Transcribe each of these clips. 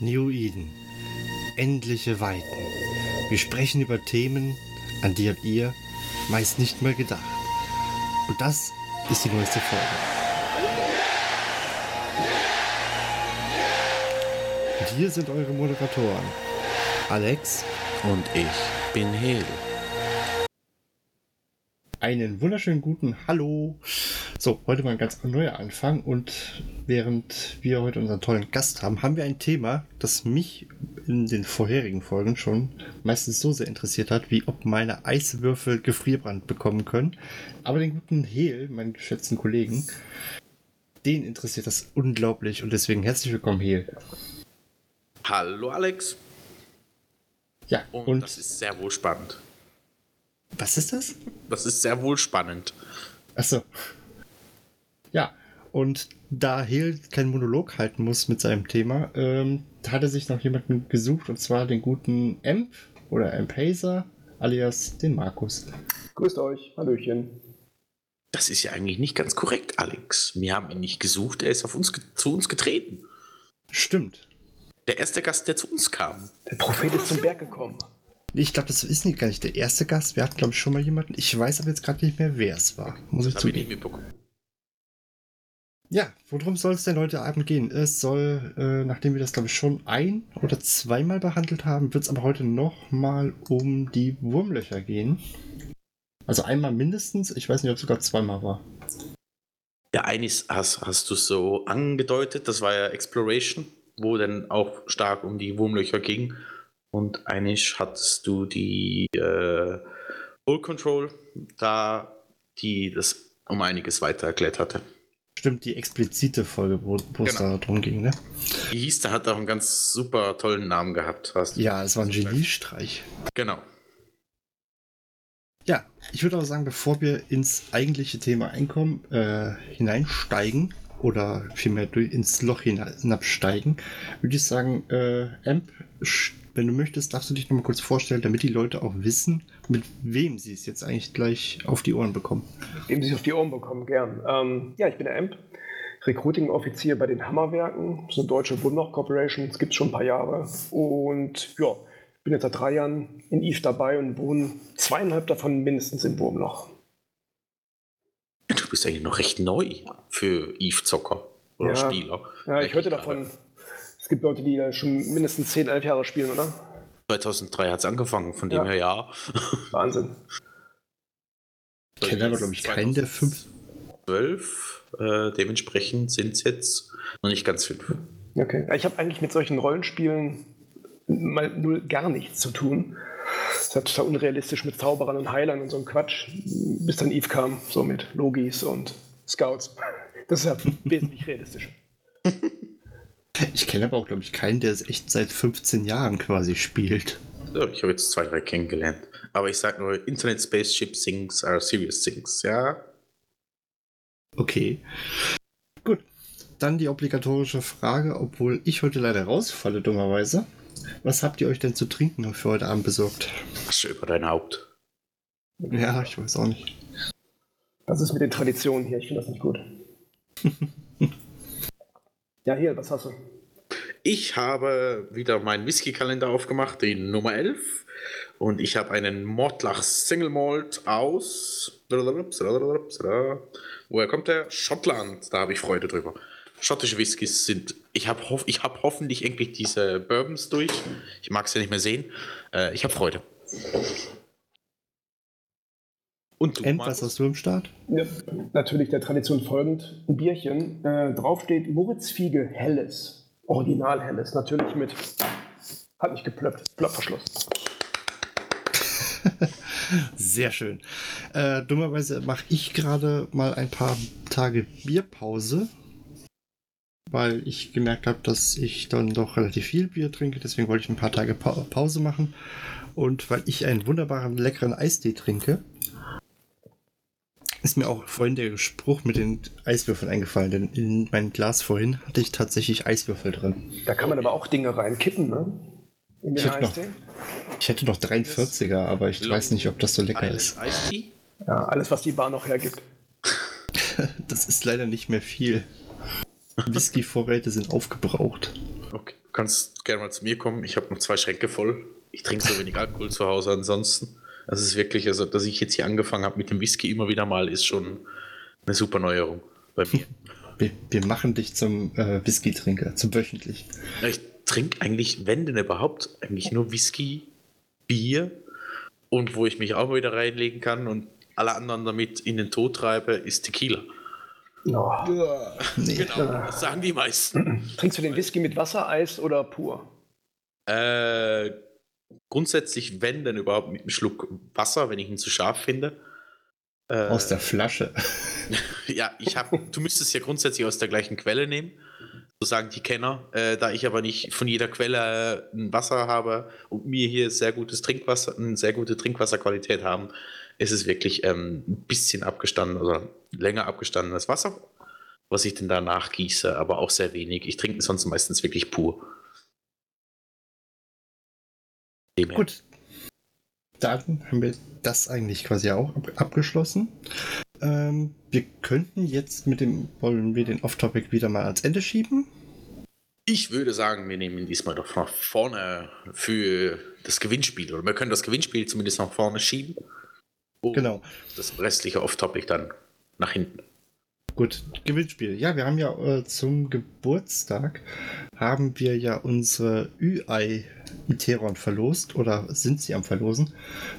New Eden. Endliche Weiten. Wir sprechen über Themen, an die habt ihr meist nicht mal gedacht. Und das ist die neueste Folge. Und hier sind eure Moderatoren. Alex Und ich bin Hel. Einen wunderschönen guten Hallo. So, heute mal ein ganz neuer Anfang und während wir heute unseren tollen Gast haben, haben wir ein Thema, das mich in den vorherigen Folgen schon meistens so sehr interessiert hat, wie ob meine Eiswürfel Gefrierbrand bekommen können. Aber den guten Hel, meinen geschätzten Kollegen, den interessiert das unglaublich und deswegen herzlich willkommen, Hel. Hallo Alex. Ja, Und, und, das ist sehr wohl spannend. was ist das? Das ist sehr wohl spannend. Achso. Ja, und da Hel keinen Monolog halten muss mit seinem Thema, ähm, hat er sich noch jemanden gesucht, und zwar den guten Amp oder Ampaser, alias den Markus. Grüßt euch, Hallöchen. Das ist ja eigentlich nicht ganz korrekt, Alex. Wir haben ihn nicht gesucht, er ist auf uns zu uns getreten. Stimmt. Der erste Gast, der zu uns kam. Der Prophet ist zum Berg gekommen. Ich glaube, das ist nicht gar nicht der erste Gast. Wir hatten, glaube ich, schon mal jemanden. Ich weiß aber jetzt gerade nicht mehr, wer es war. Muss ich zugeben. Ja, worum soll es denn heute Abend gehen? Es soll, äh, nachdem wir das, glaube ich, schon ein- oder zweimal behandelt haben, wird es aber heute nochmal um die Wurmlöcher gehen. Also einmal mindestens. Ich weiß nicht, ob es sogar zweimal war. Ja, eines hast, hast du so angedeutet, das war ja Exploration, wo dann auch stark um die Wurmlöcher ging. Und eigentlich hattest du die äh, Hull Control, da die das um einiges weiter erklärt hatte. Stimmt, die explizite Folge, wo es Genau. darum ging, ne? Die hieß, da hat auch einen ganz super tollen Namen gehabt. Hast Ja, es war ein Geniestreich. Genau. Ja, ich würde aber sagen, bevor wir ins eigentliche Thema einkommen, äh, hineinsteigen oder vielmehr durch, ins Loch hina- hinabsteigen, würde ich sagen, äh, Amp, wenn du möchtest, darfst du dich nochmal kurz vorstellen, damit die Leute auch wissen, mit wem sie es jetzt eigentlich gleich auf die Ohren bekommen. Dem sich auf die Ohren bekommen, gern. Ähm, ja, ich bin der Amp, Recruiting-Offizier bei den Hammerwerken. Das ist eine deutsche Bunloch Corporation, das gibt es schon ein paar Jahre. Und ja, bin jetzt seit drei Jahren in Eve dabei und wohne zweieinhalb davon mindestens im Wurmloch. Du bist eigentlich noch recht neu für Eve-Zocker oder Ja. Spieler. Ja, ich hörte davon, es gibt Leute, die da schon mindestens 10, 11 Jahre spielen, oder? 2003 hat es angefangen, von dem Ja. her ja. Wahnsinn. Ich kenne aber, glaube ich, keinen der fünf. 12, äh, dementsprechend sind es jetzt noch nicht ganz fünf. Okay. Ja, ich habe eigentlich mit solchen Rollenspielen mal null gar nichts zu tun. Es war total unrealistisch mit Zauberern und Heilern und so ein Quatsch, bis dann Eve kam, so mit Logis und Scouts. Das ist ja wesentlich realistischer. Ich kenne aber auch, glaube ich, keinen, der es echt seit 15 Jahren quasi spielt. So, ich habe jetzt zwei, drei kennengelernt. Aber ich sage nur, Internet Spaceship Things are serious things, ja? Okay. Gut. Dann die obligatorische Frage, obwohl ich heute leider rausfalle, dummerweise. Was habt ihr euch denn zu trinken für heute Abend besorgt? Asche über dein Haupt. Ja, ich weiß auch nicht. Was ist mit den Traditionen hier? Ich finde das nicht gut. ja, hier, was hast du? Ich habe wieder meinen Whisky-Kalender aufgemacht, den Nummer 11. Und ich habe einen Mortlach Single Malt aus. Woher kommt der? Schottland. Da habe ich Freude drüber. Schottische Whiskys sind. Ich habe ich hab hoffentlich endlich diese Bourbons durch. Ich mag es ja nicht mehr sehen. Äh, ich habe Freude. Und du, End, Markus? was hast du im Start? Ja, natürlich der Tradition folgend, ein Bierchen. Äh, drauf steht Moritz Fiege Helles. Original Helles. Natürlich mit. Hat nicht geplöppt. Plöppverschluss. Sehr schön. Äh, dummerweise mache ich gerade mal ein paar Tage Bierpause, weil ich gemerkt habe, dass ich dann doch relativ viel Bier trinke. Deswegen wollte ich ein paar Tage pa Pause machen. Und weil ich einen wunderbaren, leckeren Eistee trinke, ist mir auch vorhin der Spruch mit den Eiswürfeln eingefallen. Denn in meinem Glas vorhin hatte ich tatsächlich Eiswürfel drin. Da kann man aber auch Dinge reinkippen, ne? In Ich den hätte noch-. Ich hätte noch 43er, aber ich weiß nicht, ob das so lecker ist. Ja, alles, was die Bar noch hergibt. Das ist leider nicht mehr viel. Whisky-Vorräte sind aufgebraucht. Okay. kannst gerne mal zu mir kommen. Ich habe noch zwei Schränke voll. Ich trinke so wenig Alkohol zu Hause ansonsten. Das ist wirklich, also dass ich jetzt hier angefangen habe mit dem Whisky immer wieder mal, ist schon eine super Neuerung bei mir. Wir, wir machen dich zum äh, Whisky-Trinker, zum wöchentlich. Ich trinke eigentlich, wenn denn überhaupt, eigentlich nur Whisky, Bier und wo ich mich auch mal wieder reinlegen kann und alle anderen damit in den Tod treibe, ist Tequila. Nee. Genau, das sagen die meisten. Trinkst du den Whisky mit Wasser, Eis oder pur? Äh, grundsätzlich, wenn denn überhaupt mit einem Schluck Wasser, wenn ich ihn zu scharf finde. Äh, Aus der Flasche. ja, ich habe, du müsstest ja grundsätzlich aus der gleichen Quelle nehmen, so sagen die Kenner. Äh, da ich aber nicht von jeder Quelle äh, ein Wasser habe und mir hier sehr gutes Trinkwasser, eine sehr gute Trinkwasserqualität haben, ist es wirklich ähm, ein bisschen abgestanden oder länger abgestandenes Wasser, was ich denn da nachgieße, aber auch sehr wenig. Ich trinke sonst meistens wirklich pur. Dem. Gut. Dann haben wir das eigentlich quasi auch ab abgeschlossen. Ähm, wir könnten jetzt mit dem, wollen wir den Off-Topic wieder mal ans Ende schieben? Ich würde sagen, wir nehmen ihn diesmal doch nach vorne für das Gewinnspiel. Oder wir können das Gewinnspiel zumindest nach vorne schieben. Und Genau. Das restliche Off-Topic dann nach hinten. Gut, Gewinnspiel. Ja, wir haben ja äh, zum Geburtstag haben wir ja unsere Ü-Ei Iteron verlost oder sind sie am Verlosen.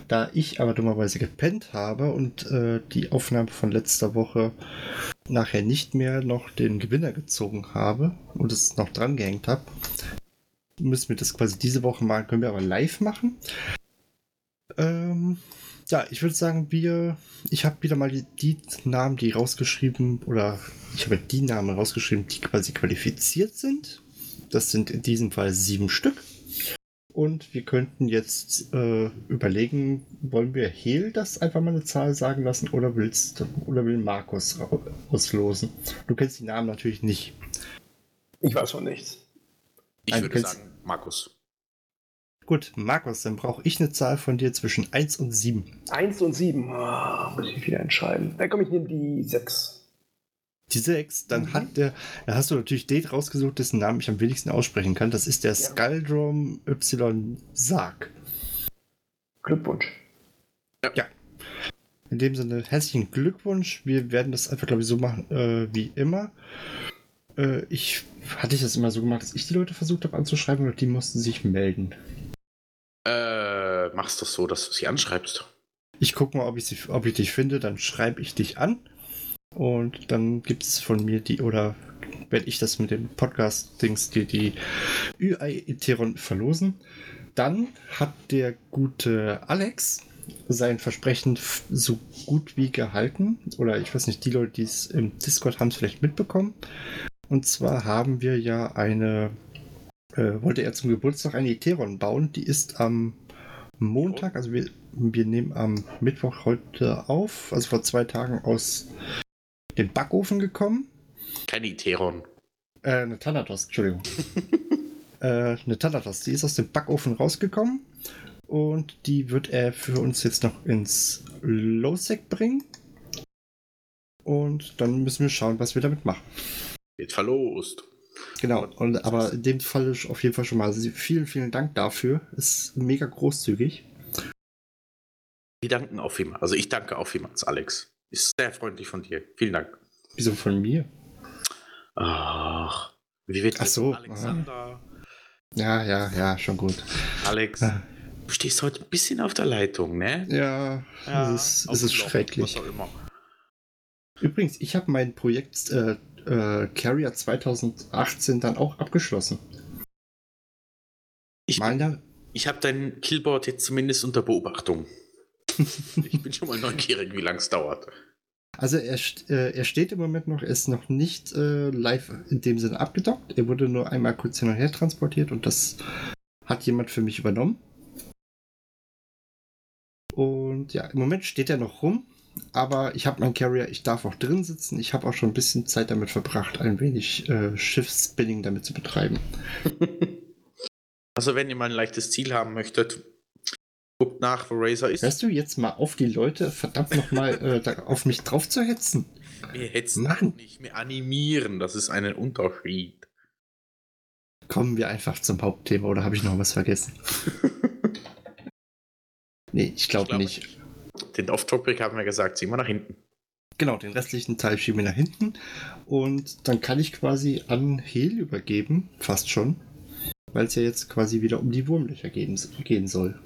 Da ich aber dummerweise gepennt habe und äh, die Aufnahme von letzter Woche nachher nicht mehr noch den Gewinner gezogen habe und es noch dran gehängt habe, müssen wir das quasi diese Woche machen, können wir aber live machen. Ähm, ja, ich würde sagen, wir. Ich habe wieder mal die, die Namen, die rausgeschrieben, oder ich habe die Namen rausgeschrieben, die quasi qualifiziert sind. Das sind in diesem Fall sieben Stück. Und wir könnten jetzt äh, überlegen, wollen wir Hehl das einfach mal eine Zahl sagen lassen oder willst oder will Markus auslosen? Du kennst die Namen natürlich nicht. Ich weiß von nichts. Ich Ein würde sagen, Markus. Gut, Markus, dann brauche ich eine Zahl von dir zwischen 1 und 7. Eins und sieben. Ah, muss ich mich wieder entscheiden. Da komme ich nehme die sechs. Die 6, dann hat der, da hast du natürlich den rausgesucht, dessen Namen ich am wenigsten aussprechen kann. Das ist der Skuldrum Y Sarg. Glückwunsch. In dem Sinne, herzlichen Glückwunsch. Wir werden das einfach, glaube ich, so machen äh, wie immer. Äh, ich hatte ich das immer so gemacht, dass ich die Leute versucht habe anzuschreiben oder die mussten sich melden. Äh, machst das so, dass du sie anschreibst. Ich gucke mal, ob ich, sie, ob ich dich finde, dann schreibe ich dich an. Und dann gibt es von mir die, oder werde ich das mit dem Podcast-Dings, die, die UI-Etheron verlosen. Dann hat der gute Alex sein Versprechen so gut wie gehalten. Oder ich weiß nicht, die Leute, die es im Discord haben es vielleicht mitbekommen. Und zwar haben wir ja eine, äh, wollte er zum Geburtstag eine Etheron bauen. Die ist am Montag, also wir, wir nehmen am Mittwoch heute auf, also vor zwei Tagen aus dem Backofen gekommen. Keine Iteron. Äh, eine Thanatos, Entschuldigung. äh, eine Thanatos, die ist aus dem Backofen rausgekommen und die wird er für uns jetzt noch ins Lowsec bringen. Und dann müssen wir schauen, was wir damit machen. Wird verlost. Genau, und, aber in dem Fall ist auf jeden Fall schon mal vielen, vielen Dank dafür. Ist mega großzügig. Wir danken auf vielmals. Also ich danke auf vielmals, Alex. Ist sehr freundlich von dir. Vielen Dank. Wieso von mir? Ach, wie wird Ach so, Alexander? Ja, ja, ja, schon gut. Alex, Ah. du stehst heute ein bisschen auf der Leitung, ne? Ja, es ist, es ist Loch, schrecklich. Auch. Übrigens, ich habe mein Projekt äh, äh, Carrier 2018 dann auch abgeschlossen. Ich, Meiner, ich habe dein Killboard jetzt zumindest unter Beobachtung. ich bin schon mal neugierig, wie lange es dauert. also er, äh, er steht im Moment noch, er ist noch nicht äh, live in dem Sinne abgedockt. Er wurde nur einmal kurz hin und her transportiert und das hat jemand für mich übernommen. Und ja, im Moment steht er noch rum, aber ich habe meinen Carrier, ich darf auch drin sitzen. Ich habe auch schon ein bisschen Zeit damit verbracht, ein wenig äh, Schiffsspinning damit zu betreiben. Also, wenn ihr mal ein leichtes Ziel haben möchtet, guckt nach, wo Razer ist. Hörst du jetzt mal auf, die Leute verdammt nochmal äh, auf mich drauf zu hetzen? Wir hetzen Mann. nicht mehr animieren, das ist ein Unterschied. kommen wir einfach zum Hauptthema oder habe ich noch was vergessen? nee, ich glaube glaub, nicht. Den Off-Topic haben wir gesagt, ziehen wir nach hinten. Genau, den restlichen Teil schieben wir nach hinten. Und dann kann ich quasi an Hehl übergeben, fast schon. Weil es ja jetzt quasi wieder um die Wurmlöcher gehen, gehen soll.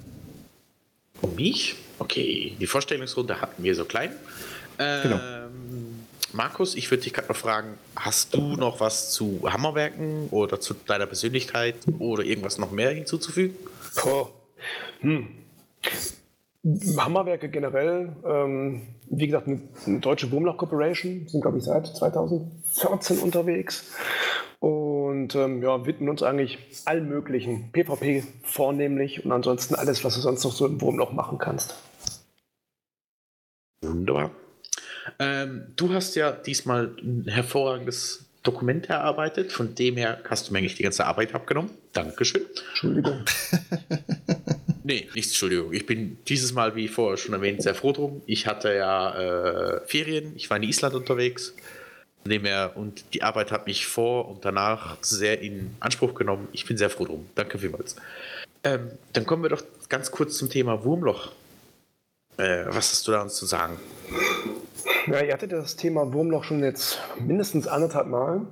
Um mich? Okay, die Vorstellungsrunde hatten wir so klein. Ähm, genau. Markus, ich würde dich gerade noch fragen, hast du noch was zu Hammerwerken oder zu deiner Persönlichkeit oder irgendwas noch mehr hinzuzufügen? Boah. Hm. Hammerwerke generell, ähm, wie gesagt, eine, eine deutsche Wurmloch Corporation, sind glaube ich seit 2014 unterwegs und ähm, ja, widmen uns eigentlich allen möglichen, PvP vornehmlich und ansonsten alles, was du sonst noch so im Wurmloch machen kannst. Wunderbar. Ähm, du hast ja diesmal ein hervorragendes Dokument erarbeitet, von dem her hast du mir eigentlich die ganze Arbeit abgenommen. Dankeschön. Entschuldigung. nee, nichts Entschuldigung. Ich bin dieses Mal, wie vorher schon erwähnt, sehr froh drum. Ich hatte ja äh, Ferien, ich war in Island unterwegs. Von dem her, und die Arbeit hat mich vor und danach sehr in Anspruch genommen. Ich bin sehr froh drum. Danke vielmals. Ähm, dann kommen wir doch ganz kurz zum Thema Wurmloch. Äh, was hast du da uns zu sagen? Ja, ihr hattet das Thema Wurmloch schon jetzt mindestens anderthalb Mal.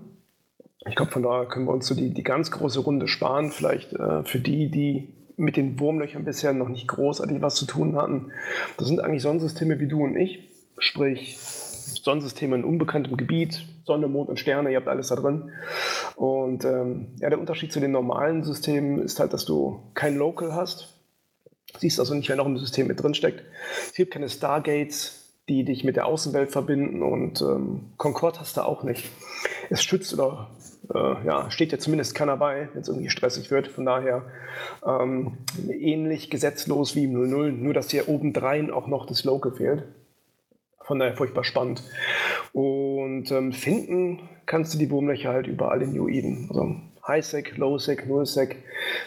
Ich glaube, von daher können wir uns so die, die ganz große Runde sparen. Vielleicht äh, für die, die mit den Wurmlöchern bisher noch nicht großartig was zu tun hatten. Das sind eigentlich Sonnensysteme wie du und ich. Sprich, Sonnensysteme in unbekanntem Gebiet, Sonne, Mond und Sterne, ihr habt alles da drin. Und ähm, ja, der Unterschied zu den normalen Systemen ist halt, dass du kein Local hast. Siehst also nicht, wer noch im System mit drin steckt. Es gibt keine Stargates, die dich mit der Außenwelt verbinden und ähm, Concord hast du auch nicht. Es schützt oder äh, ja, steht ja zumindest keiner bei, wenn es irgendwie stressig wird. Von daher ähm, ähnlich gesetzlos wie im 00, nur dass hier obendrein auch noch das Local fehlt. Von daher furchtbar spannend. Und ähm, finden kannst du die Wurmlöcher halt überall in New Eden. Also High-Sec, Low-Sec, Null-Sec.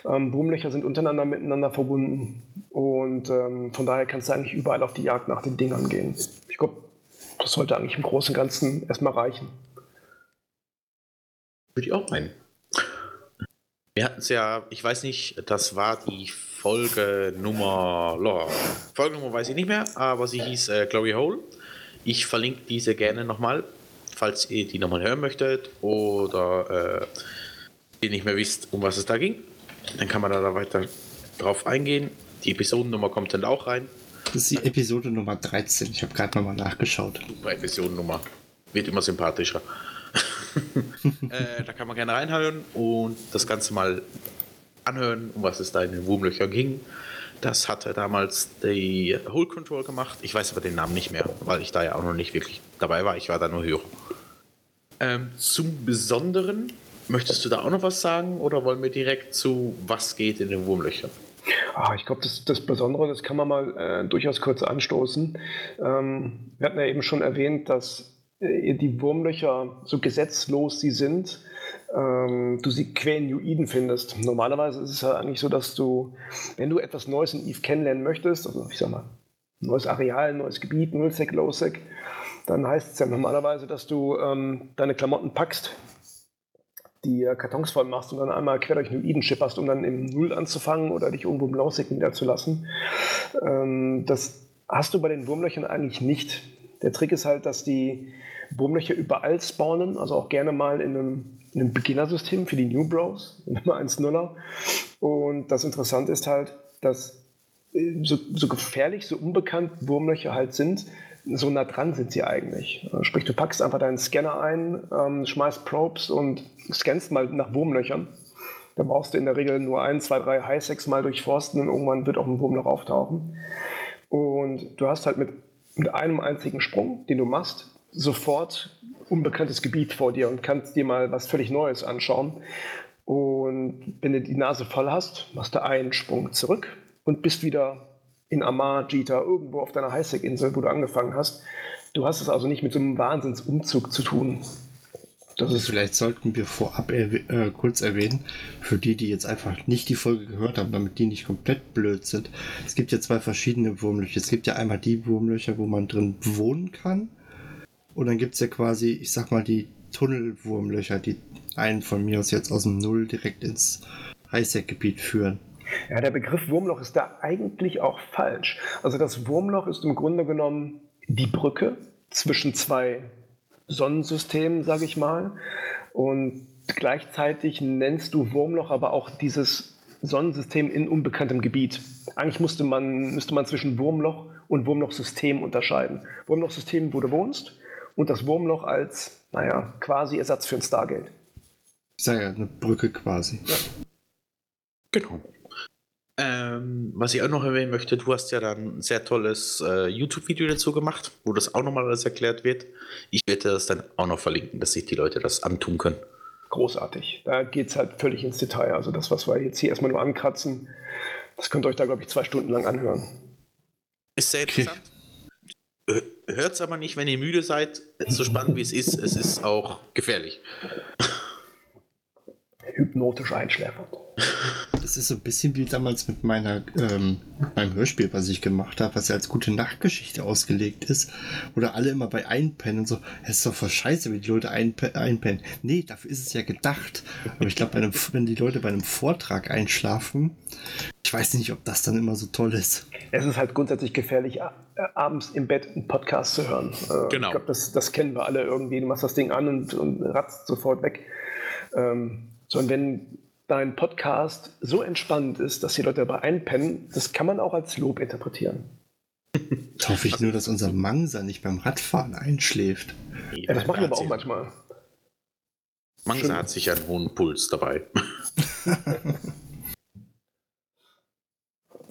Ähm, Wurmlöcher sind untereinander miteinander verbunden. Und ähm, von daher kannst du eigentlich überall auf die Jagd nach den Dingern gehen. Ich glaube, das sollte eigentlich im Großen und Ganzen erstmal reichen. Würde ich auch meinen. Wir hatten es ja, ich weiß nicht, das war die Folge Nummer, oh, Folgenummer weiß ich nicht mehr, aber sie hieß äh, Glory Hole. Ich verlinke diese gerne nochmal, falls ihr die nochmal hören möchtet oder äh, ihr nicht mehr wisst, um was es da ging. Dann kann man da weiter drauf eingehen. Die Episodennummer kommt dann auch rein. Das ist die Episode Nummer 13. Ich habe gerade nochmal nachgeschaut. Super Episodennummer. Wird immer sympathischer. Äh, da kann man gerne reinhören und das Ganze mal anhören, um was es da in den Wurmlöchern ging. Das hatte damals die Whole Control gemacht. Ich weiß aber den Namen nicht mehr, weil ich da ja auch noch nicht wirklich dabei war. Ich war da nur Hörer. Ähm, zum Besonderen, möchtest du da auch noch was sagen oder wollen wir direkt zu was geht in den Wurmlöchern? Ah, ich glaube, das, das Besondere, das kann man mal äh, durchaus kurz anstoßen. Ähm, wir hatten ja eben schon erwähnt, dass die Wurmlöcher, so gesetzlos sie sind, ähm, du sie New Eden findest. Normalerweise ist es ja eigentlich so, dass du, wenn du etwas Neues in Eve kennenlernen möchtest, also ich sag mal, neues Areal, neues Gebiet, Nullsec, Lowsec, dann heißt es ja normalerweise, dass du ähm, deine Klamotten packst, die Kartons voll machst und dann einmal quer durch New Eden schipperst, um dann im Null anzufangen oder dich irgendwo im Lowsec niederzulassen. Ähm, das hast du bei den Wurmlöchern eigentlich nicht. Der Trick ist halt, dass die Wurmlöcher überall spawnen, also auch gerne mal in einem, in einem Beginnersystem für die New Bros, immer 1.0er. Und das Interessante ist halt, dass äh, so, so gefährlich, so unbekannt Wurmlöcher halt sind, so nah dran sind sie eigentlich. Äh, sprich, du packst einfach deinen Scanner ein, ähm, schmeißt Probes und scannst mal nach Wurmlöchern. Da brauchst du in der Regel nur ein, zwei, drei High-Sex mal durchforsten und irgendwann wird auch ein Wurmloch auftauchen. Und du hast halt mit, mit einem einzigen Sprung, den du machst, sofort unbekanntes Gebiet vor dir und kannst dir mal was völlig Neues anschauen. Und wenn du die Nase voll hast, machst du einen Sprung zurück und bist wieder in Amar, Jita, irgendwo auf deiner Highsec-Insel, wo du angefangen hast. Du hast es also nicht mit so einem Wahnsinnsumzug zu tun. Das ist Vielleicht sollten wir vorab äh, kurz erwähnen, für die, die jetzt einfach nicht die Folge gehört haben, damit die nicht komplett blöd sind. Es gibt ja zwei verschiedene Wurmlöcher. Es gibt ja einmal die Wurmlöcher, wo man drin wohnen kann. Und dann gibt es ja quasi, ich sag mal, die Tunnelwurmlöcher, die einen von mir aus jetzt aus dem Null direkt ins Highsec-Gebiet führen. Ja, der Begriff Wurmloch ist da eigentlich auch falsch. Also das Wurmloch ist im Grunde genommen die Brücke zwischen zwei Sonnensystemen, sage ich mal. Und gleichzeitig nennst du Wurmloch aber auch dieses Sonnensystem in unbekanntem Gebiet. Eigentlich musste man, müsste man zwischen Wurmloch und Wurmlochsystem unterscheiden. Wurmlochsystem, wo du wohnst, und das Wurmloch als, naja, quasi Ersatz für ein Stargate. Ich sage ja, eine Brücke quasi. Ja. Genau. Ähm, was ich auch noch erwähnen möchte, du hast ja dann ein sehr tolles äh, YouTube-Video dazu gemacht, wo das auch nochmal alles erklärt wird. Ich werde das dann auch noch verlinken, dass sich die Leute das antun können. Großartig. Da geht es halt völlig ins Detail. Also das, was wir jetzt hier erstmal nur ankratzen, das könnt ihr euch da, glaube ich, zwei Stunden lang anhören. Ist sehr interessant. Okay. Hört es aber nicht, wenn ihr müde seid. So spannend wie es ist, es ist auch gefährlich. Hypnotisch einschläfernd. Das ist so ein bisschen wie damals mit meiner, ähm, meinem Hörspiel, was ich gemacht habe, was ja als gute Nachtgeschichte ausgelegt ist, wo da alle immer bei einpennen und so, es ist doch voll scheiße, wenn die Leute einpennen. Nee, dafür ist es ja gedacht. Aber ich glaube, wenn die Leute bei einem Vortrag einschlafen, ich weiß nicht, ob das dann immer so toll ist. Es ist halt grundsätzlich gefährlich, abends im Bett einen Podcast zu hören. Äh, genau. Ich glaube, das, das kennen wir alle irgendwie. Du machst das Ding an und, und ratzt sofort weg. Ähm, sondern wenn dein Podcast so entspannt ist, dass die Leute dabei einpennen, das kann man auch als Lob interpretieren. Da hoffe ich nur, dass unser Mangsa nicht beim Radfahren einschläft. Ja, das mache ich aber auch manchmal. Mangsa Schön. hat sicher einen hohen Puls dabei.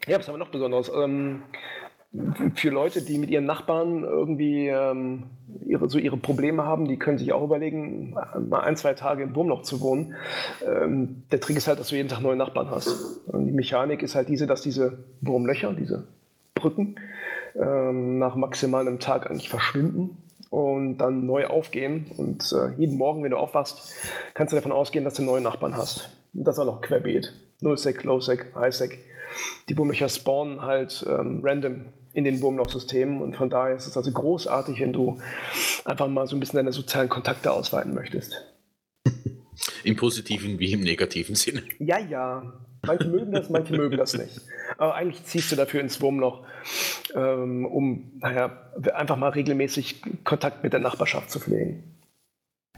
ja, was haben wir noch Besonderes? Ähm, für Leute, die mit ihren Nachbarn irgendwie ähm, ihre, so ihre Probleme haben, die können sich auch überlegen, mal ein, zwei Tage im Wurmloch zu wohnen. Ähm, der Trick ist halt, dass du jeden Tag neue Nachbarn hast. Und die Mechanik ist halt diese, dass diese Wurmlöcher, diese Brücken, ähm, nach maximal einem Tag eigentlich verschwinden und dann neu aufgehen. Und äh, jeden Morgen, wenn du aufwachst, kannst du davon ausgehen, dass du neue Nachbarn hast. Und das auch noch querbeet. Nullsec, Lowsec, Highsec. Die Wurmlöcher spawnen halt ähm, random in den Wurmlochsystemen. Und von daher ist es also großartig, wenn du einfach mal so ein bisschen deine sozialen Kontakte ausweiten möchtest. Im positiven wie im negativen Sinne. Ja, ja. Manche mögen das, manche mögen das nicht. Aber eigentlich ziehst du dafür ins Wurmloch, ähm, um naja, einfach mal regelmäßig Kontakt mit der Nachbarschaft zu pflegen.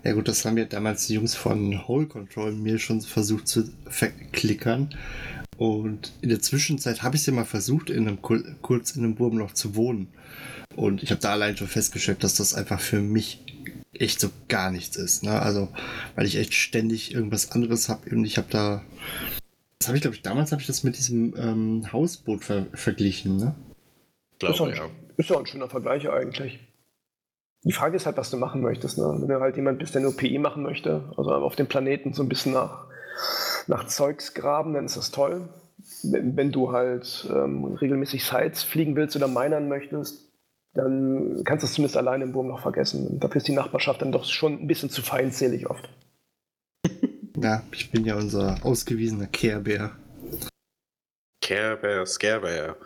Ja gut, das haben ja damals die Jungs von Hole Control mir schon versucht zu verklickern. Und in der Zwischenzeit habe ich es ja mal versucht, in einem, kurz in einem Wurmloch zu wohnen. Und ich habe da allein schon festgestellt, dass das einfach für mich echt so gar nichts ist. Ne? Also, weil ich echt ständig irgendwas anderes habe. Und ich habe da. Das habe ich, glaube ich, damals habe ich das mit diesem ähm, Hausboot ver verglichen. Ne? Glaube, ist, doch, ja. ist doch ein schöner Vergleich eigentlich. Die Frage ist halt, was du machen möchtest. Ne? Wenn du halt jemand bist, der nur PE machen möchte, also auf dem Planeten so ein bisschen nach nach Zeugs graben, dann ist das toll. Wenn, wenn du halt ähm, regelmäßig Sites fliegen willst oder minern möchtest, dann kannst du es zumindest alleine im Wurm noch vergessen. Und dafür ist die Nachbarschaft dann doch schon ein bisschen zu feindselig oft. Ja, ich bin ja unser ausgewiesener Care-Bär. Care-Bär, Scare-Bär.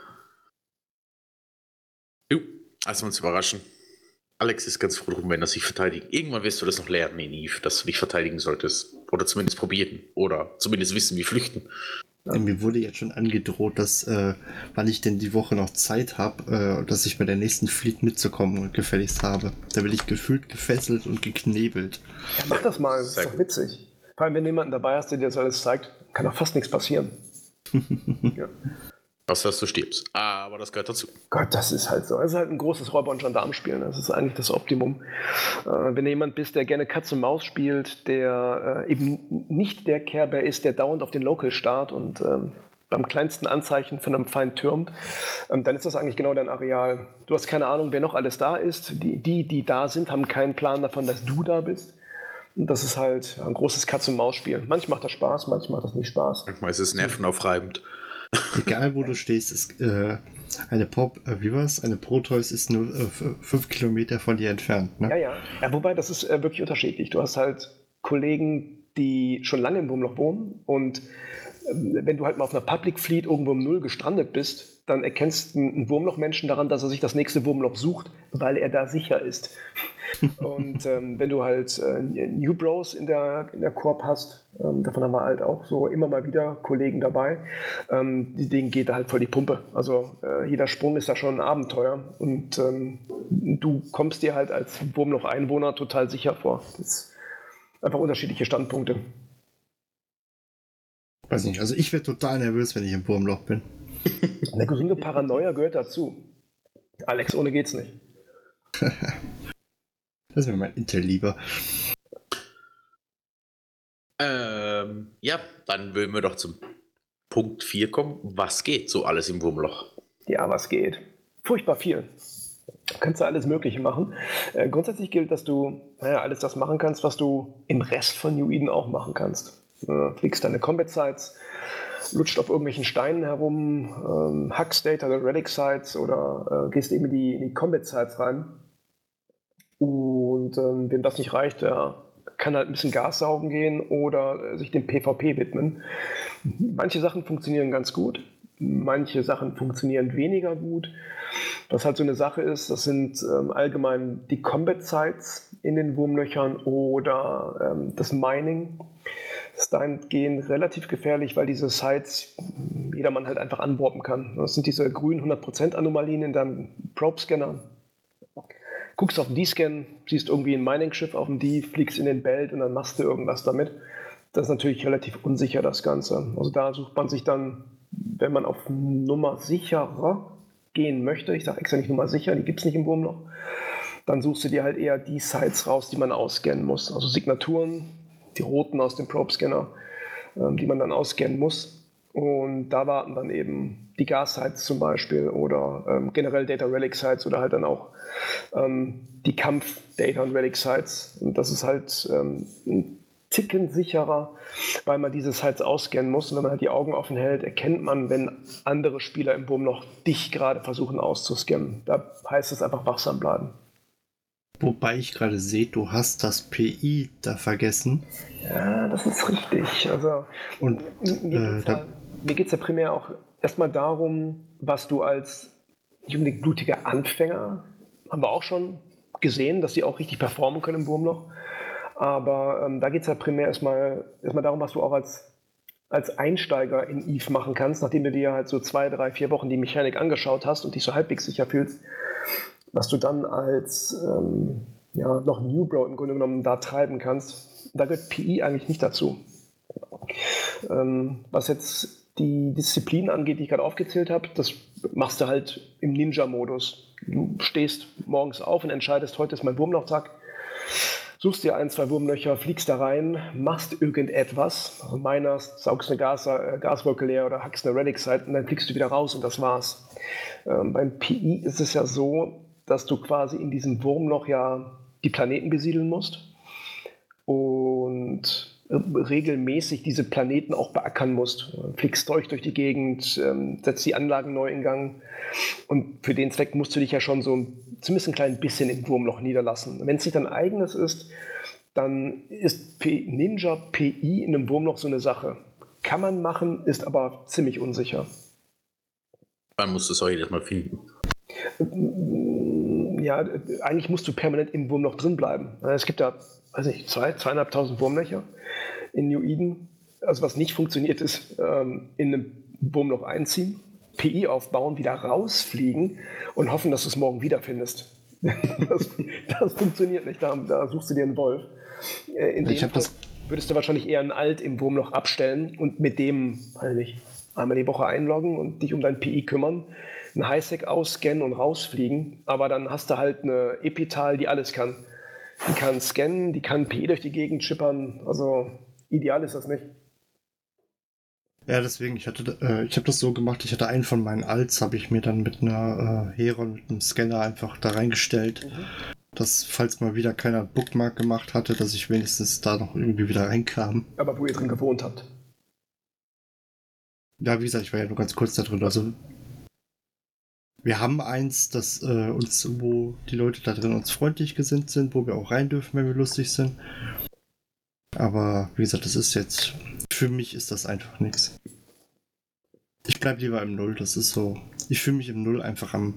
Du, lass uns überraschen. Alex ist ganz froh drum, wenn er sich verteidigt. Irgendwann wirst du das noch lernen Eve, dass du dich verteidigen solltest. Oder zumindest probieren. Oder zumindest wissen, wie flüchten. Ja. Mir wurde jetzt schon angedroht, dass, äh, wann ich denn die Woche noch Zeit habe, äh, dass ich bei der nächsten Fleet mitzukommen und gefälligst habe. Da will ich gefühlt gefesselt und geknebelt. Ja, mach das mal, das ist doch witzig. Vor allem, wenn jemanden dabei hast, der dir das alles zeigt, kann doch fast nichts passieren. ja. Was dass du stirbst. Aber das gehört dazu. Gott, das ist halt so. Es ist halt ein großes Räuber- und Gendarm-Spiel. Das ist eigentlich das Optimum. Äh, wenn du jemand bist, der gerne Katze und Maus spielt, der äh, eben nicht der Kerber ist, der dauernd auf den Local starrt und ähm, beim kleinsten Anzeichen von einem Feind türmt, ähm, dann ist das eigentlich genau dein Areal. Du hast keine Ahnung, wer noch alles da ist. Die, die, die da sind, haben keinen Plan davon, dass du da bist. Und das ist halt ein großes Katz-und-Maus-Spiel. Manchmal macht das Spaß, manchmal macht das nicht Spaß. Manchmal ist es nervenaufreibend. Egal wo du stehst, ist, äh, eine Pop, äh, wie war's? Eine Proteus ist nur äh, fünf Kilometer von dir entfernt. Ne? Ja, ja, ja. Wobei, das ist äh, wirklich unterschiedlich. Du hast halt Kollegen, die schon lange im Wurmloch wohnen und ähm, wenn du halt mal auf einer Public Fleet irgendwo im Null gestrandet bist, dann erkennst du einen Wurmloch-Menschen daran, dass er sich das nächste Wurmloch sucht, weil er da sicher ist. und ähm, wenn du halt äh, New Bros in der, in der Korb hast, ähm, davon haben wir halt auch so immer mal wieder Kollegen dabei, ähm, denen geht da halt voll die Pumpe. Also äh, jeder Sprung ist da schon ein Abenteuer und ähm, du kommst dir halt als Wurmloch-Einwohner total sicher vor. Das sind einfach unterschiedliche Standpunkte. Weiß nicht, also ich werde total nervös, wenn ich im Wurmloch bin. Eine gesunde Paranoia gehört dazu. Alex, ohne geht's nicht. Das ist mir mein Intel lieber. Ähm, ja, dann würden wir doch zum Punkt 4 kommen. Was geht so alles im Wurmloch? Ja, was geht? Furchtbar viel. Du kannst du alles Mögliche machen. Äh, grundsätzlich gilt, dass du naja, alles das machen kannst, was du im Rest von New Eden auch machen kannst. Äh, fliegst deine Combat Sites, lutscht auf irgendwelchen Steinen herum, ähm, hackst Data oder Relic Sites oder äh, gehst eben in die, in die Combat Sites rein. Und ähm, wem das nicht reicht, der kann halt ein bisschen Gas saugen gehen oder sich dem PvP widmen. Manche Sachen funktionieren ganz gut, manche Sachen funktionieren weniger gut. Was halt so eine Sache ist, das sind ähm, allgemein die Combat Sites in den Wurmlöchern oder ähm, das Mining. Ist dahingehend relativ gefährlich, weil diese Sites jedermann halt einfach anworben kann. Das sind diese grünen 100% Anomalien in deinem Probe-Scanner guckst auf den D-Scan, siehst irgendwie ein Mining-Schiff auf dem D, fliegst in den Belt und dann machst du irgendwas damit. Das ist natürlich relativ unsicher, das Ganze. Also da sucht man sich dann, wenn man auf Nummer sicherer gehen möchte, ich sage extra nicht Nummer sicher, die gibt es nicht im Wurmloch, dann suchst du dir halt eher die Sites raus, die man ausscannen muss. Also Signaturen, die roten aus dem Probe-Scanner, ähm, die man dann ausscannen muss. Und da warten dann eben die Gas-Sites zum Beispiel oder ähm, generell Data Relic Sites oder halt dann auch ähm, die Kampf-Data und Relic Sites. Und das ist halt ähm, ein Ticken sicherer, weil man diese Sites ausscannen muss. Und wenn man halt die Augen offen hält, erkennt man, wenn andere Spieler im Boom noch dich gerade versuchen auszuscannen. Da heißt es einfach wachsam bleiben. Wobei ich gerade sehe, du hast das PI da vergessen. Ja, das ist richtig. Also, und mir geht es ja, ja primär auch erstmal darum, was du als nicht unbedingt blutiger Anfänger haben wir auch schon gesehen, dass sie auch richtig performen können im Wurmloch. Aber ähm, da geht es ja primär erstmal, erstmal darum, was du auch als, als Einsteiger in Eve machen kannst, nachdem du dir halt so zwei, drei, vier Wochen die Mechanik angeschaut hast und dich so halbwegs sicher fühlst, was du dann als ähm, ja, noch New Bro im Grunde genommen da treiben kannst. Da gehört PI eigentlich nicht dazu. Ähm, was jetzt die Disziplinen angeht, die ich gerade aufgezählt habe, das machst du halt im Ninja-Modus. Du stehst morgens auf und entscheidest, heute ist mein Wurmlochtag. Suchst dir ein, zwei Wurmlöcher, fliegst da rein, machst irgendetwas, also minerst, saugst eine Gas, äh, Gaswolke leer oder hackst eine Relic-Site und dann fliegst du wieder raus und das war's. Ähm, beim PI ist es ja so, dass du quasi in diesem Wurmloch ja die Planeten besiedeln musst und regelmäßig diese Planeten auch beackern musst. Fliegst durch durch die Gegend, ähm, setzt die Anlagen neu in Gang. Und für den Zweck musst du dich ja schon so zumindest ein klein bisschen im Wurmloch niederlassen. Wenn es nicht dein eigenes ist, dann ist Ninja PI in einem Wurmloch so eine Sache. Kann man machen, ist aber ziemlich unsicher. Man muss es auch jedes Mal finden. Ja, eigentlich musst du permanent im Wurmloch drin bleiben. Es gibt da, weiß ich, zwei, zweieinhalbtausend Wurmlöcher in New Eden. Also was nicht funktioniert ist, ähm, in einem Wurmloch einziehen, PI aufbauen, wieder rausfliegen und hoffen, dass du es morgen wiederfindest. das, das funktioniert nicht. Da, da, suchst du dir einen Wolf. Äh, in ich dem Fall würdest du wahrscheinlich eher einen Alt im Wurmloch abstellen und mit dem, weiß nicht, einmal die Woche einloggen und dich um dein PI kümmern, ein Highsec ausscannen und rausfliegen. Aber dann hast du halt eine Epital, die alles kann. Die kann scannen, die kann PI durch die Gegend schippern. Also ideal ist das nicht. Ja, deswegen, ich hatte, äh, ich habe das so gemacht, ich hatte einen von meinen Alts, habe ich mir dann mit einer äh, Heron, mit einem Scanner einfach da reingestellt. Mhm. Dass, falls mal wieder keiner Bookmark gemacht hatte, dass ich wenigstens da noch irgendwie wieder reinkam. Aber wo ihr drin gewohnt habt. Ja, wie gesagt, ich war ja nur ganz kurz da drin. Also, wir haben eins, das äh, uns, wo die Leute da drin uns freundlich gesinnt sind, wo wir auch rein dürfen, wenn wir lustig sind. Aber wie gesagt, das ist jetzt, für mich ist das einfach nichts. Ich bleibe lieber im Null, das ist so, ich fühle mich im Null einfach am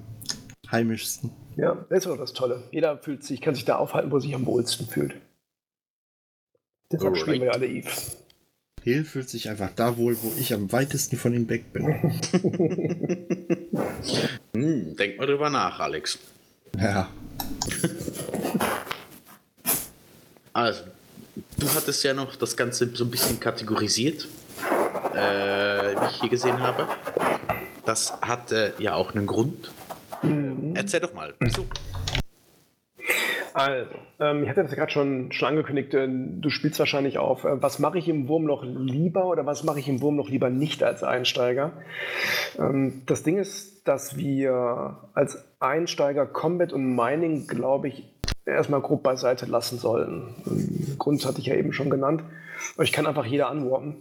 heimischsten. Ja, das ist auch das Tolle. Jeder fühlt sich, kann sich da aufhalten, wo er sich am wohlsten fühlt. Deshalb Alright. spielen wir ja alle Eve. Hill fühlt sich einfach da wohl, wo ich am weitesten von ihm weg bin. Hm, denk mal drüber nach, Alex. Ja, Also, du hattest ja noch das Ganze so ein bisschen kategorisiert, äh, wie ich hier gesehen habe. Das hatte ja auch einen Grund. Erzähl doch mal. Wieso? Also, ähm, ich hatte das ja gerade schon, schon angekündigt, äh, du spielst wahrscheinlich auf, äh, was mache ich im Wurmloch lieber oder was mache ich im Wurmloch lieber nicht als Einsteiger? Ähm, das Ding ist, dass wir als Einsteiger Combat und Mining, glaube ich, erstmal grob beiseite lassen sollten. Den Grund hatte ich ja eben schon genannt. Ich kann einfach jeder anwarpen.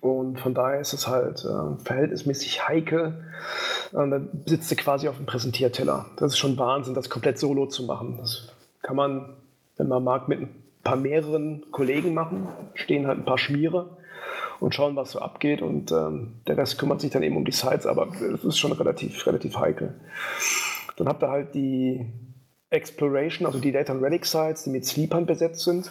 Und von daher ist es halt äh, verhältnismäßig heikel. Und da sitzt du quasi auf dem Präsentierteller. Das ist schon Wahnsinn, das komplett solo zu machen. Das kann man, wenn man mag, mit ein paar mehreren Kollegen machen. Stehen halt ein paar Schmiere und schauen, was so abgeht. Und ähm, der Rest kümmert sich dann eben um die Sites, aber es ist schon relativ, relativ heikel. Dann habt ihr halt die Exploration, also die Data and Relic Sites, die mit Sleepern besetzt sind.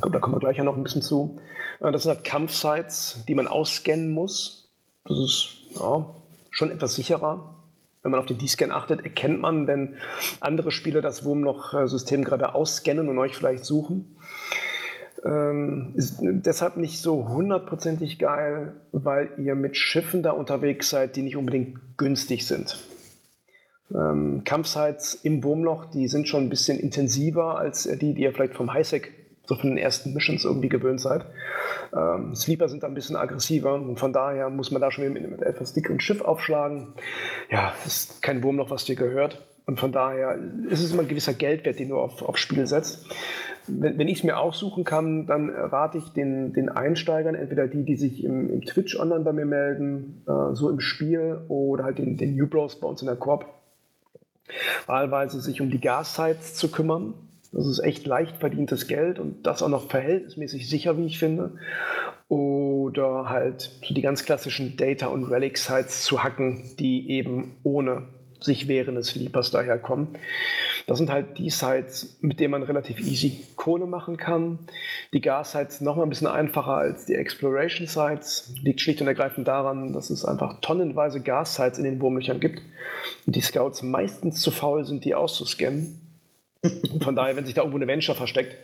Glaube, da kommen wir gleich ja noch ein bisschen zu. Äh, Das sind halt Kampfsites, die man ausscannen muss. Das ist ja, schon etwas sicherer. Wenn man auf den D-Scan achtet, erkennt man, wenn andere Spieler das Wurmloch-System gerade ausscannen und euch vielleicht suchen. Ähm, ist deshalb nicht so hundertprozentig geil, weil ihr mit Schiffen da unterwegs seid, die nicht unbedingt günstig sind. Ähm, Kampfsites im Wurmloch, die sind schon ein bisschen intensiver als die, die ihr vielleicht vom Highsec, so von den ersten Missions irgendwie gewöhnt seid. Ähm, Sleeper sind da ein bisschen aggressiver und von daher muss man da schon mit, mit etwas dickeren Schiff aufschlagen. Ja, ist kein Wurmloch, was dir gehört. Und von daher ist es immer ein gewisser Geldwert, den du auf, aufs Spiel setzt. Wenn, wenn ich es mir aussuchen kann, dann rate ich den, den Einsteigern, entweder die, die sich im, im Twitch online bei mir melden, äh, so im Spiel, oder halt den, den New Bros bei uns in der Korb, wahlweise sich um die Gas-Sites zu kümmern. Das ist echt leicht verdientes Geld und das auch noch verhältnismäßig sicher, wie ich finde. Oder halt die ganz klassischen Data- und Relic-Sites zu hacken, die eben ohne sich wehrende Sleepers daherkommen. Das sind halt die Sites, mit denen man relativ easy Kohle machen kann. Die Gas-Sites noch mal ein bisschen einfacher als die Exploration-Sites. Liegt schlicht und ergreifend daran, dass es einfach tonnenweise Gas-Sites in den Wurmlöchern gibt und die Scouts meistens zu faul sind, die auszuscannen. Von daher, wenn sich da irgendwo eine Venture versteckt,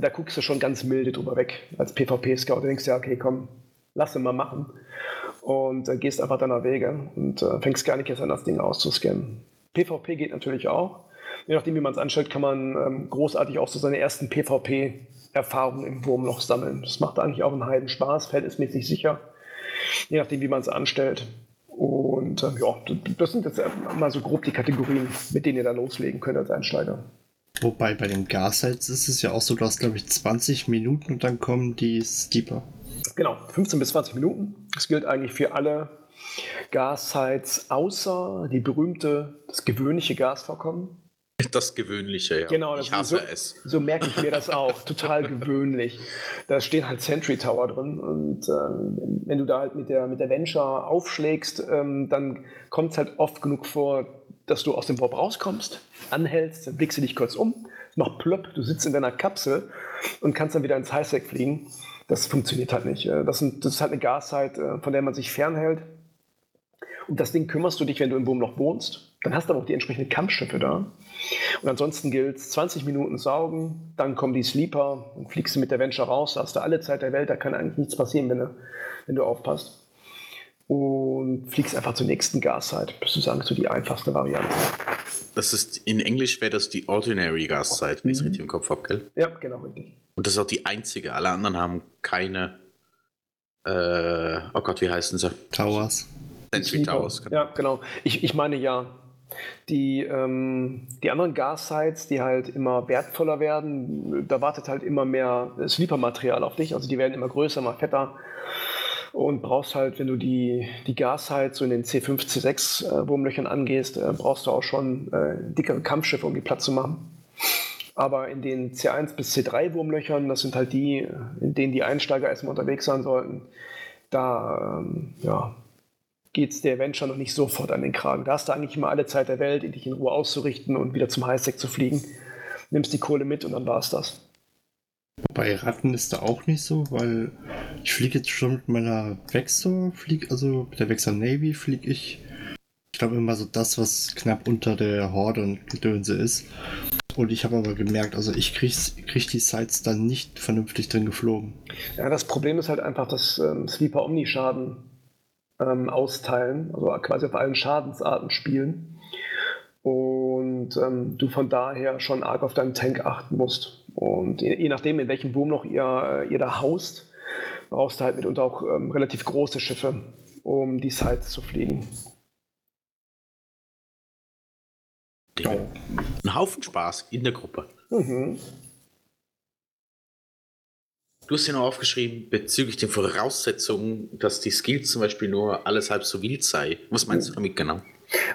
da guckst du schon ganz milde drüber weg als PvP-Scout. Du denkst ja, okay, komm, lass ihn mal machen. Und äh, gehst einfach deiner Wege und äh, fängst gar nicht erst an, das Ding auszuscannen. PvP geht natürlich auch. Je nachdem, wie man es anstellt, kann man ähm, großartig auch so seine ersten PvP-Erfahrungen im Wurmloch sammeln. Das macht eigentlich auch einen heiden Spaß, verhältnismäßig sicher. Je nachdem, wie man es anstellt. Und äh, ja, das sind jetzt mal so grob die Kategorien, mit denen ihr da loslegen könnt als Einsteiger. Wobei bei den Gas-Sites ist es ja auch so, du hast glaube ich 20 Minuten und dann kommen die Steeper. Genau, 15 bis 20 Minuten. Das gilt eigentlich für alle Gas-Sites, außer die berühmte, das gewöhnliche Gasvorkommen. Das Gewöhnliche, ja. Genau, das ich hasse so, es. So merke ich mir das auch. Total gewöhnlich. Da stehen halt Sentry Tower drin. Und ähm, wenn du da halt mit der, mit der Venture aufschlägst, ähm, dann kommt es halt oft genug vor, dass du aus dem Warp rauskommst, anhältst, dann blickst du dich kurz um, es macht plöpp, du sitzt in deiner Kapsel und kannst dann wieder ins Highsec fliegen. Das funktioniert halt nicht. Äh, Das, sind, das ist halt eine Gaszeit, äh, von der man sich fernhält. Um das Ding kümmerst du dich, wenn du im Wurmloch wohnst. Dann hast du aber auch die entsprechenden Kampfschiffe da. Und ansonsten gilt 20 Minuten saugen, dann kommen die Sleeper und fliegst du mit der Venture raus. Da hast du alle Zeit der Welt, da kann eigentlich nichts passieren, wenn du, wenn du aufpasst. Und fliegst einfach zur nächsten Gaszeit. Das ist eigentlich so die einfachste Variante. Das ist, in Englisch wäre das die Ordinary Gaszeit, wenn ich es richtig im Kopf habe, gell? Ja, genau, richtig. Und das ist auch die einzige. Alle anderen haben keine. Äh, oh Gott, wie heißen sie? Towers. Sentry Towers. Ja, genau. Ich, ich meine ja, die, ähm, die anderen Gas-Sites, die halt immer wertvoller werden, da wartet halt immer mehr Sleeper-Material auf dich. Also die werden immer größer, immer fetter. Und brauchst halt, wenn du die, die Gas-Sites so in den C5, C6 äh, angehst, äh, brauchst du auch schon äh, dickere Kampfschiffe, um die Platz zu machen. Aber in den C1 bis C3 Wurmlöchern, das sind halt die, in denen die Einsteiger erstmal unterwegs sein sollten, da ähm, ja, geht es der Adventure noch nicht sofort an den Kragen. Da hast du eigentlich immer alle Zeit der Welt, dich in Ruhe auszurichten und wieder zum Highsec zu fliegen. Nimmst die Kohle mit und dann war es das. Bei Ratten ist da auch nicht so, weil ich fliege jetzt schon mit meiner Vexor, flieg, also mit der Vexor Navy fliege ich, ich glaube immer so das, was knapp unter der Horde und Gedönse ist. Und ich habe aber gemerkt, also ich kriege krieg die Sites dann nicht vernünftig drin geflogen. Ja, das Problem ist halt einfach, dass ähm, Sleeper Omni-Schaden ähm, austeilen, also quasi auf allen Schadensarten spielen. Und ähm, du von daher schon arg auf deinen Tank achten musst. Und je, je nachdem, in welchem Boom noch ihr, äh, ihr da haust, brauchst du halt mitunter auch ähm, relativ große Schiffe, um die Sites zu fliegen. Ja. Ein Haufen Spaß in der Gruppe. Mhm. Du hast ja noch aufgeschrieben, bezüglich den Voraussetzungen, dass die Skills zum Beispiel nur alles halb so wild sei. Was meinst du damit genau?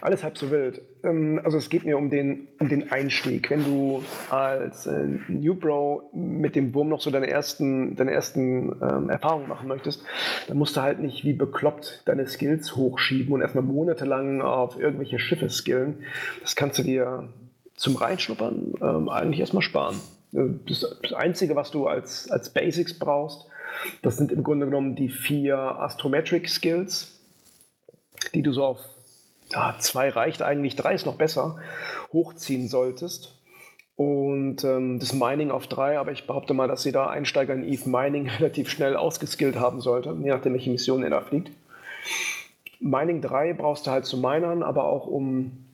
Alles halb so wild. Ähm, also es geht mir um den, um den Einstieg. Wenn du als äh, New Bro mit dem Wurm noch so deine ersten, deine ersten ähm, Erfahrungen machen möchtest, dann musst du halt nicht wie bekloppt deine Skills hochschieben und erstmal monatelang auf irgendwelche Schiffe skillen. Das kannst du dir zum Reinschnuppern ähm, eigentlich erstmal sparen. Äh, das, das Einzige, was du als, als Basics brauchst, das sind im Grunde genommen die vier Astrometric Skills, die du so auf ja, zwei reicht eigentlich, drei ist noch besser, hochziehen solltest. Und ähm, das Mining auf drei, aber ich behaupte mal, dass jeder Einsteiger in Eve Mining relativ schnell ausgeskillt haben sollte, je nachdem, welche Mission er da fliegt. Mining 3 brauchst du halt zu minern, aber auch um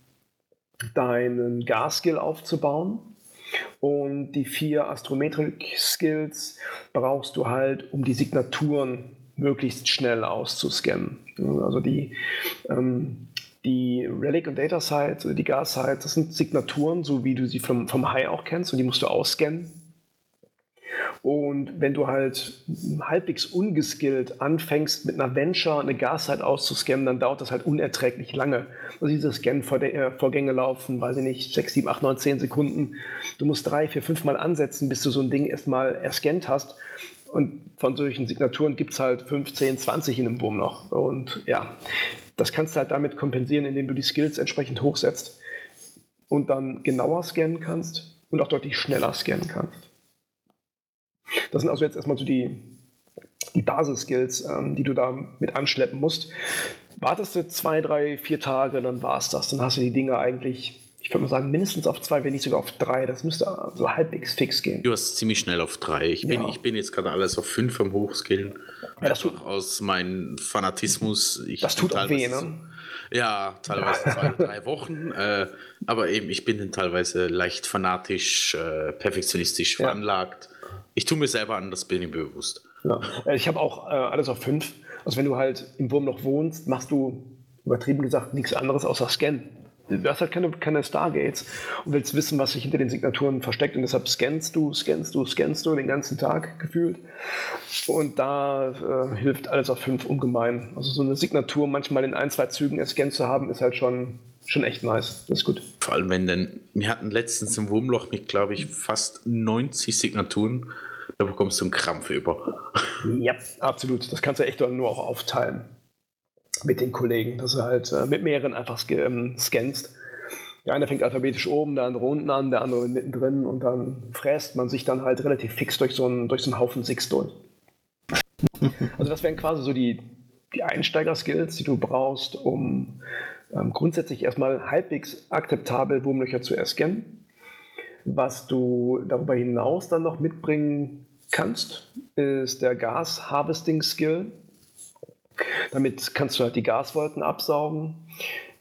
deinen Gas-Skill aufzubauen. Und die vier Astrometrik-Skills brauchst du halt, um die Signaturen möglichst schnell auszuscannen. Also die ähm, die Relic und Data Sites oder die Gas Sites, das sind Signaturen, so wie du sie vom, vom High auch kennst und die musst du ausscannen. Und wenn du halt halbwegs ungeskillt anfängst, mit einer Venture eine Gassite auszuscannen, dann dauert das halt unerträglich lange. Also diese Scan-Vorgänge laufen, weiß ich nicht, 6, 7, 8, 9, 10 Sekunden. Du musst drei, vier, fünf Mal ansetzen, bis du so ein Ding erstmal erscannt hast. Und von solchen Signaturen gibt es halt 15, 20 in einem Boom noch. Und ja, das kannst du halt damit kompensieren, indem du die Skills entsprechend hochsetzt und dann genauer scannen kannst und auch deutlich schneller scannen kannst. Das sind also jetzt erstmal so die, die Basis-Skills, ähm, die du da mit anschleppen musst. Wartest du zwei, drei, vier Tage, dann war es das. Dann hast du die Dinge eigentlich ich würde mal sagen, mindestens auf zwei, wenn nicht sogar auf drei. Das müsste so halbwegs fix gehen. Du hast ziemlich schnell auf drei. Ich bin, ja. ich bin jetzt gerade alles auf fünf am Hochskillen. Ja, das tut, aus meinem Fanatismus. Ich das tut auch weh, ne? Ja, teilweise zwei, drei Wochen. Äh, aber eben, ich bin dann teilweise leicht fanatisch, äh, perfektionistisch ja. veranlagt. Ich tue mir selber an, das bin ich bewusst. Ja. Äh, ich habe auch äh, alles auf fünf. Also wenn du halt im Wurm noch wohnst, machst du übertrieben gesagt nichts anderes außer Scannen du hast halt keine, keine Stargates und willst wissen, was sich hinter den Signaturen versteckt. Und deshalb scannst du, scannst du, scannst du den ganzen Tag gefühlt. Und da äh, hilft alles auf 5 ungemein. Also so eine Signatur manchmal in ein, zwei Zügen erscannt zu haben, ist halt schon, schon echt nice. Das ist gut. Vor allem, wenn denn, wir hatten letztens im Wurmloch mit, glaube ich, fast 90 Signaturen. Da bekommst du einen Krampf über. Ja, absolut. Das kannst du echt nur auch aufteilen mit den Kollegen, dass du halt äh, mit mehreren einfach ähm, scannst. Der eine fängt alphabetisch oben, der andere unten an, der andere mittendrin und dann fräst man sich dann halt relativ fix durch so einen, durch so einen Haufen Six durch. Also das wären quasi so die, die Einsteiger-Skills, die du brauchst, um ähm, grundsätzlich erstmal halbwegs akzeptabel Wurmlöcher zu erscannen. Was du darüber hinaus dann noch mitbringen kannst, ist der Gas-Harvesting-Skill. Damit kannst du halt die Gaswolken absaugen.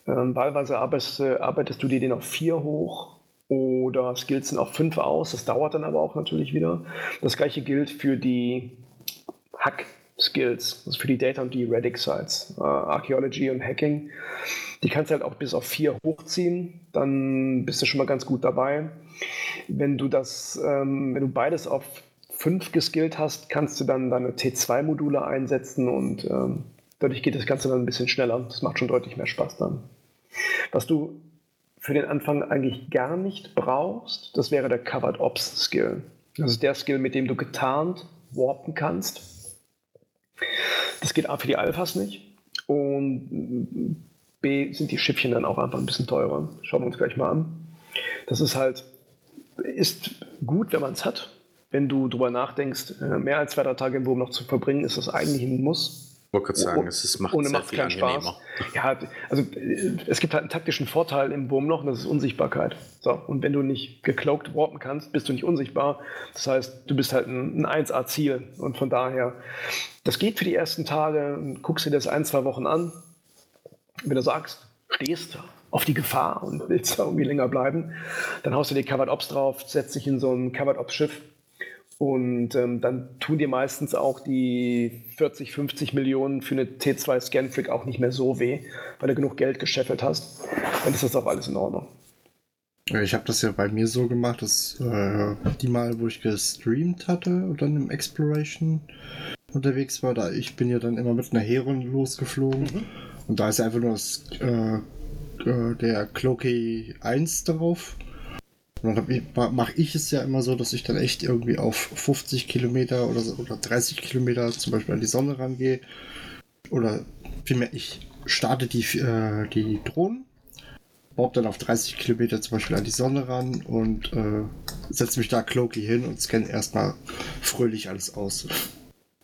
Ähm, wahlweise arbeitest, arbeitest, du dir den auf 4 hoch oder skillst ihn auf 5 aus. Das dauert dann aber auch natürlich wieder. Das gleiche gilt für die Hack-Skills, also für die Data und die Redic-Sites, äh, Archaeology und Hacking. Die kannst du halt auch bis auf 4 hochziehen, dann bist du schon mal ganz gut dabei. Wenn du das, ähm, wenn du beides auf 5 geskillt hast, kannst du dann deine T2-Module einsetzen und ähm, dadurch geht das Ganze dann ein bisschen schneller. Das macht schon deutlich mehr Spaß dann. Was du für den Anfang eigentlich gar nicht brauchst, das wäre der Covered Ops Skill. Das ist der Skill, mit dem du getarnt warpen kannst. Das geht A für die Alphas nicht. Und B sind die Schiffchen dann auch einfach ein bisschen teurer. Schauen wir uns gleich mal an. Das ist halt, ist gut, wenn man es hat. Wenn du darüber nachdenkst, äh, mehr als zwei, drei Tage im Wurm noch zu verbringen, ist das eigentlich ein Muss. Ich wollte gerade sagen, es ist, macht ohne sehr macht viel keinen. Spaß. Ja, also äh, es gibt halt einen taktischen Vorteil im Wurmloch, und das ist Unsichtbarkeit. So, und wenn du nicht gecloakt warpen kannst, bist du nicht unsichtbar. Das heißt, du bist halt ein, ein 1A-Ziel. Und von daher, das geht für die ersten Tage. Guckst dir das ein, zwei Wochen an. Wenn du sagst, stehst auf die Gefahr und willst da irgendwie länger bleiben, dann haust du dir Covered Ops drauf, setzt dich in so ein Covered Ops Schiff und ähm, dann tun dir meistens auch die 40, 50 Millionen für eine T2 Scanflick auch nicht mehr so weh, weil du genug Geld gescheffelt hast. Dann ist das auch alles in Ordnung. Ich habe das ja bei mir so gemacht, dass äh, die Mal, wo ich gestreamt hatte und dann im Exploration unterwegs war, da ich bin ja dann immer mit einer Heron losgeflogen und da ist einfach nur das, äh, äh, der Cloaky 1 drauf. Und dann mache ich es ja immer so, dass ich dann echt irgendwie auf 50 Kilometer oder, oder 30 Kilometer zum Beispiel an die Sonne rangehe. Oder vielmehr, ich starte die, äh, die Drohnen baue dann auf 30 Kilometer zum Beispiel an die Sonne ran und äh, setze mich da cloaky hin und scanne erstmal fröhlich alles aus.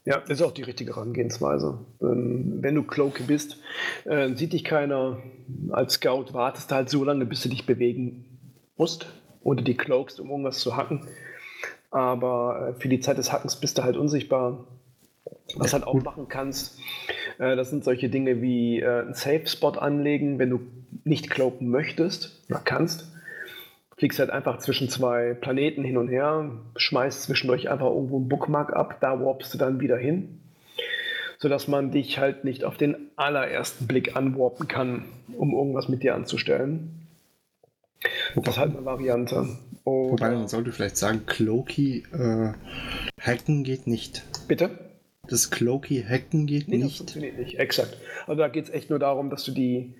Ja, das ist auch die richtige Herangehensweise. Ähm, wenn du Cloaky bist, äh, sieht dich keiner. Als Scout wartest halt so lange, bis du dich bewegen musst oder die cloakst, um irgendwas zu hacken. Aber äh, für die Zeit des Hackens bist du halt unsichtbar. Was halt auch machen kannst, äh, das sind solche Dinge wie äh, einen Safe-Spot anlegen, wenn du nicht cloaken möchtest oder kannst. Fliegst halt einfach zwischen zwei Planeten hin und her, schmeißt zwischendurch einfach irgendwo einen Bookmark ab, da warpst du dann wieder hin, sodass man dich halt nicht auf den allerersten Blick anwarpen kann, um irgendwas mit dir anzustellen. Das ist halt eine Variante. Wobei man Oder, sollte vielleicht sagen, cloaky äh, hacken geht nicht. bitte? Das cloaky hacken geht Nee, das nicht. funktioniert nicht, exakt. Also da geht es echt nur darum, dass du die,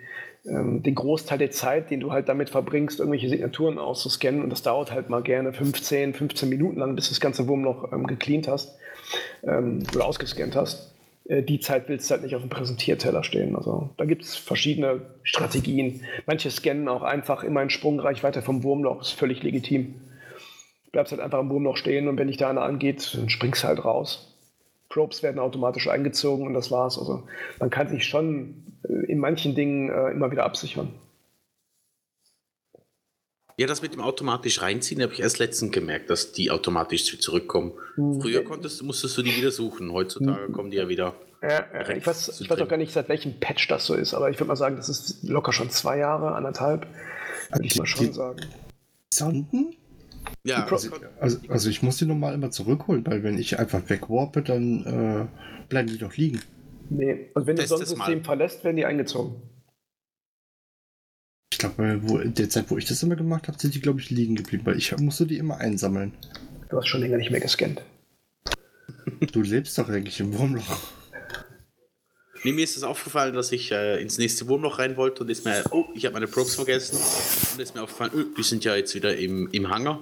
ähm, den Großteil der Zeit, den du halt damit verbringst, irgendwelche Signaturen auszuscannen und das dauert halt mal gerne 15, 15 Minuten lang, bis du das ganze Wurmloch ähm, gecleant hast ähm, oder ausgescannt hast. Äh, die Zeit willst du halt nicht auf dem Präsentierteller stehen. Also da gibt es verschiedene Strategien. Manche scannen auch einfach immer in Sprungreichweite vom Wurmloch, ist völlig legitim. Bleibst halt einfach im Wurmloch stehen und wenn dich da einer angeht, dann springst du halt raus. Probes werden automatisch eingezogen und das war's. Also man kann sich schon äh, in manchen Dingen äh, immer wieder absichern. Ja, das mit dem automatisch reinziehen habe ich erst letztens gemerkt, dass die automatisch zu- zurückkommen. Hm. Früher konntest, musstest du die wieder suchen, heutzutage kommen die ja wieder. Ja, ich weiß, ich weiß auch gar nicht, seit welchem Patch das so ist, aber ich würde mal sagen, das ist locker schon zwei Jahre, anderthalb. Würde ich mal schon sagen. Sonden? Ja, kon- Also, also ich muss die normal immer zurückholen, weil wenn ich einfach wegwarpe, dann äh, bleiben die doch liegen. Nee, und wenn du das Test es Sonnensystem mal. verlässt, werden die eingezogen. Ich glaube, wo, in der Zeit, wo ich das immer gemacht habe, sind die, glaube ich, liegen geblieben, weil ich musste die immer einsammeln. Du hast schon länger nicht mehr gescannt. Du lebst doch eigentlich im Wurmloch. Nee, mir ist es aufgefallen, dass ich äh, ins nächste Wurmloch rein wollte und ist mir, oh, ich habe meine Probes vergessen. Und ist mir aufgefallen, oh, die sind ja jetzt wieder im, im Hangar.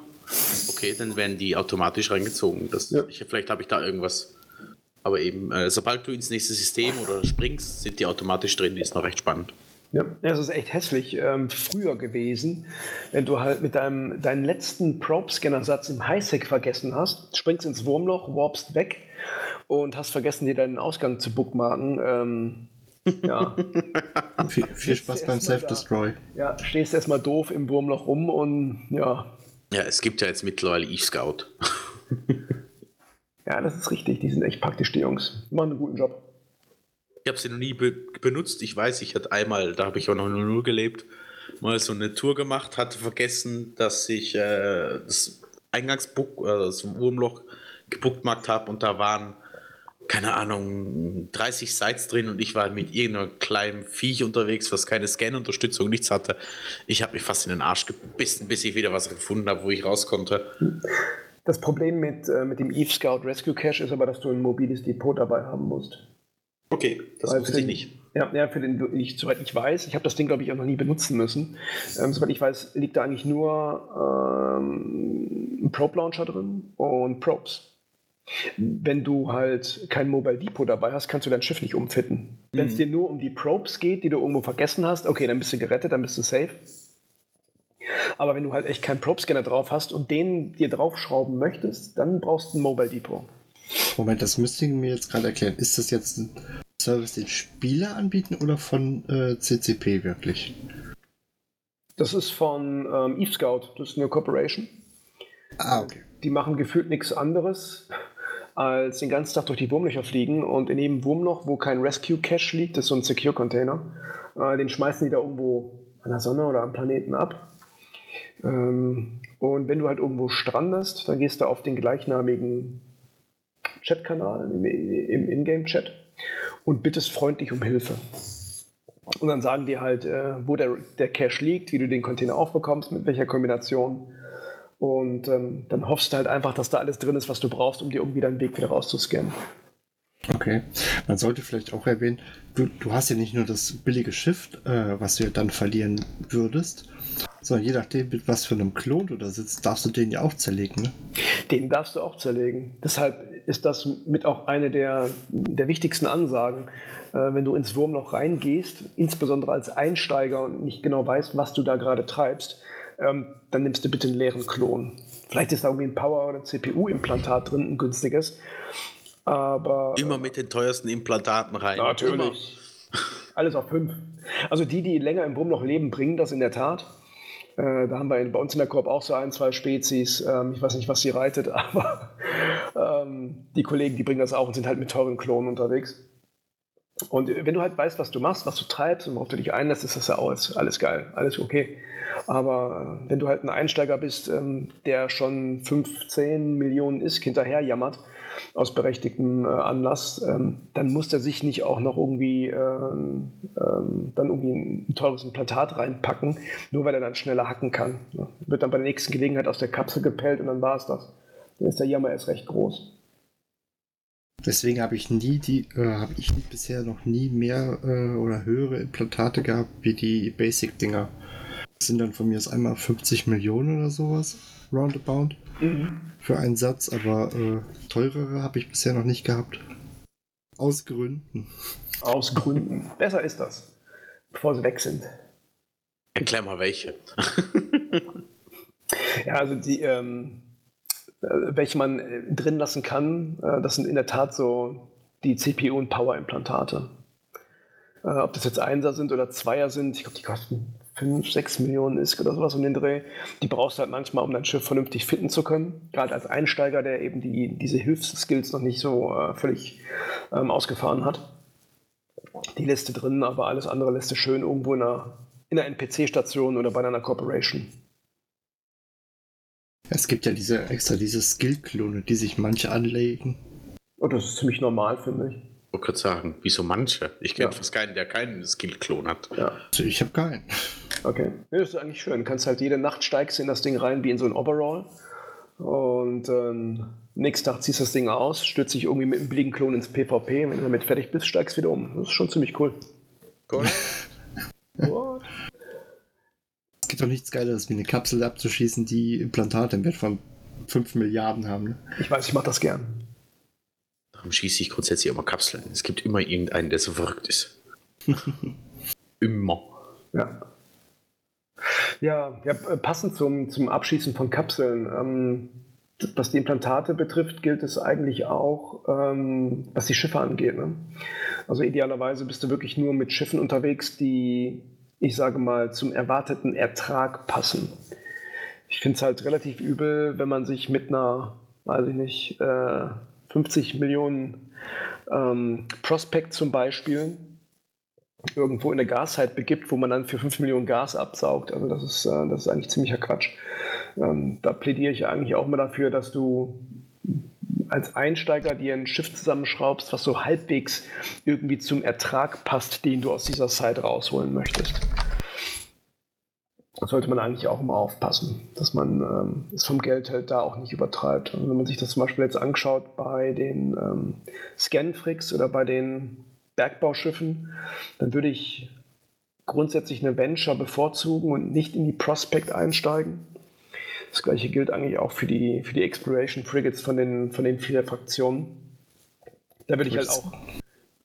Okay, dann werden die automatisch reingezogen. Das, Ja. ich, vielleicht habe ich da irgendwas. Aber eben, äh, sobald du ins nächste System oder springst, sind die automatisch drin. Die ist noch recht spannend. Ja, das ist echt hässlich ähm, früher gewesen, wenn du halt mit deinem deinen letzten Probe-Scanner-Satz im Highsec vergessen hast, springst ins Wurmloch, warpst weg und hast vergessen, dir deinen Ausgang zu bookmarken. Ähm, ja, Viel, viel Spaß beim. Self-Destroy. ja, stehst erstmal doof im Wurmloch rum und ja, Ja, es gibt ja jetzt mittlerweile E-Scout. ja, das ist richtig. Die sind echt praktisch, die Jungs. Die machen einen guten Job. Ich habe sie noch nie be benutzt. Ich weiß, ich hatte einmal, da habe ich auch noch nur gelebt, mal so eine Tour gemacht, hatte vergessen, dass ich äh, das Eingangsbook, äh, das Wurmloch gebookmarkt habe und da waren, keine Ahnung, 30 Sites drin und ich war mit irgendeinem kleinen Viech unterwegs, was keine Scan-Unterstützung, nichts hatte. Ich habe mich fast in den Arsch gebissen, bis ich wieder was gefunden habe, wo ich raus konnte. Das Problem mit, äh, mit dem Eve Scout Rescue Cache ist aber, dass du ein mobiles Depot dabei haben musst. Okay, das Weil wusste ich nicht. Ja, ja für den, ich, soweit ich weiß, ich habe das Ding, glaube ich, auch noch nie benutzen müssen. Ähm, soweit ich weiß, liegt da eigentlich nur ähm, ein Probe Launcher drin und Probes. Wenn du halt kein Mobile Depot dabei hast, kannst du dein Schiff nicht umfitten. Wenn es Mhm. dir nur um die Probes geht, die du irgendwo vergessen hast, okay, dann bist du gerettet, dann bist du safe. Aber wenn du halt echt keinen Probe-Scanner drauf hast und den dir draufschrauben möchtest, dann brauchst du ein Mobile Depot. Moment, das müsst ihr mir jetzt gerade erklären. Ist das jetzt ein Service, den Spieler anbieten oder von äh, CCP wirklich? Das ist von ähm, Eve Scout, das ist eine Corporation. Ah, okay. Die machen gefühlt nichts anderes, als den ganzen Tag durch die Wurmlöcher fliegen und in jedem Wurmloch, wo kein Rescue Cache liegt, das ist so ein Secure Container, äh, den schmeißen die da irgendwo an der Sonne oder am Planeten ab. Ähm, und wenn du halt irgendwo strandest, dann gehst du auf den gleichnamigen Chatkanal im, im Ingame-Chat und bittest freundlich um Hilfe. Und dann sagen die halt, äh, wo der, der Cache liegt, wie du den Container aufbekommst, mit welcher Kombination. Und ähm, dann hoffst du halt einfach, dass da alles drin ist, was du brauchst, um dir irgendwie deinen Weg wieder rauszuscannen. Okay. Man sollte vielleicht auch erwähnen, du, du hast ja nicht nur das billige Schiff, äh, was du ja dann verlieren würdest, sondern je nachdem, mit was für einem Klon du da sitzt, darfst du den ja auch zerlegen. Ne? Den darfst du auch zerlegen. Deshalb ist das mit auch eine der, der wichtigsten Ansagen. Äh, wenn du ins Wurmloch reingehst, insbesondere als Einsteiger und nicht genau weißt, was du da gerade treibst, ähm, dann nimmst du bitte einen leeren Klon. Vielleicht ist da irgendwie ein Power- oder CPU-Implantat drin, ein günstiges. Aber Immer mit den teuersten Implantaten rein. Immer. Natürlich. Alles auf fünf. Also die, die länger im Wurmloch leben, bringen das in der Tat. Äh, da haben wir in- bei uns in der Koop auch so ein, zwei Spezies. Ähm, ich weiß nicht, was sie reitet, aber ähm, die Kollegen, die bringen das auch und sind halt mit teuren Klonen unterwegs. Und äh, wenn du halt weißt, was du machst, was du treibst und worauf du dich einlässt, ist das ja alles, alles geil, alles okay. Aber äh, wenn du halt ein Einsteiger bist, ähm, der schon 15 Millionen Isk hinterher jammert, aus berechtigtem äh, Anlass, ähm, dann muss er sich nicht auch noch irgendwie, ähm, ähm, dann irgendwie ein teures Implantat reinpacken, nur weil er dann schneller hacken kann. Ne? Wird dann bei der nächsten Gelegenheit aus der Kapsel gepellt und dann war es das. Dann ist der Jammer erst recht groß. Deswegen habe ich nie die, äh, habe ich bisher noch nie mehr äh, oder höhere Implantate gehabt wie die Basic-Dinger. Das sind dann von mir aus einmal 50 Millionen oder sowas, roundabout, für einen Satz, aber äh, teurere habe ich bisher noch nicht gehabt. Aus Gründen. Aus Gründen. Besser ist das, bevor sie weg sind. Erklär mal welche. Ja, also die, ähm, äh, welche man äh, drin lassen kann, äh, das sind in der Tat so die CPU- und Power-Implantate. Äh, ob das jetzt Einser sind oder Zweier sind, ich glaube, die kosten 5, 6 Millionen ISK oder sowas um den Dreh. Die brauchst du halt manchmal, um dein Schiff vernünftig fitten zu können. Gerade als Einsteiger, der eben die, diese Hilfsskills noch nicht so äh, völlig ähm, ausgefahren hat. Die Liste drin, aber alles andere lässt du schön irgendwo in einer, in einer NPC-Station oder bei einer Corporation. Es gibt ja diese extra diese Skill-Klone, die sich manche anlegen. Und das ist ziemlich normal, finde ich. Ich wollte gerade sagen, wieso manche? Ich kenne Ja. fast keinen, der keinen Skill-Klon hat. Ja, Also ich habe keinen. Okay. Das ist eigentlich schön. Du kannst halt jede Nacht steigst in das Ding rein wie in so ein Overall. Und ähm, nächsten Tag ziehst du das Ding aus, stürzt dich irgendwie mit einem billigen Klon ins PvP. Wenn du damit fertig bist, steigst du wieder um. Das ist schon ziemlich cool. Cool. What? Es gibt doch nichts Geileres, wie eine Kapsel abzuschießen, die Implantate im Wert von 5 Milliarden haben. Ne? Ich weiß, ich mache das gern. Darum schieße ich grundsätzlich immer Kapseln. Es gibt immer irgendeinen, der so verrückt ist. immer. Ja. Ja, ja äh, passend zum, zum Abschießen von Kapseln. Ähm, was die Implantate betrifft, gilt es eigentlich auch, ähm, was die Schiffe angeht. Ne? Also idealerweise bist du wirklich nur mit Schiffen unterwegs, die, ich sage mal, zum erwarteten Ertrag passen. Ich finde es halt relativ übel, wenn man sich mit einer, weiß ich nicht, äh, 50 Millionen ähm, Prospect zum Beispiel irgendwo in der Gaszeit begibt, wo man dann für 5 Millionen Gas absaugt. Also das ist, äh, das ist eigentlich ziemlicher Quatsch. Ähm, da plädiere ich eigentlich auch mal dafür, dass du als Einsteiger dir ein Schiff zusammenschraubst, was so halbwegs irgendwie zum Ertrag passt, den du aus dieser Zeit rausholen möchtest. Da sollte man eigentlich auch immer aufpassen, dass man ähm, es vom Geld halt da auch nicht übertreibt. Also wenn man sich das zum Beispiel jetzt anschaut bei den ähm, Scanfrix oder bei den Bergbauschiffen, dann würde ich grundsätzlich eine Venture bevorzugen und nicht in die Prospect einsteigen. Das gleiche gilt eigentlich auch für die, für die Exploration Frigates von den, von den vier Fraktionen. Da würde ich halt auch.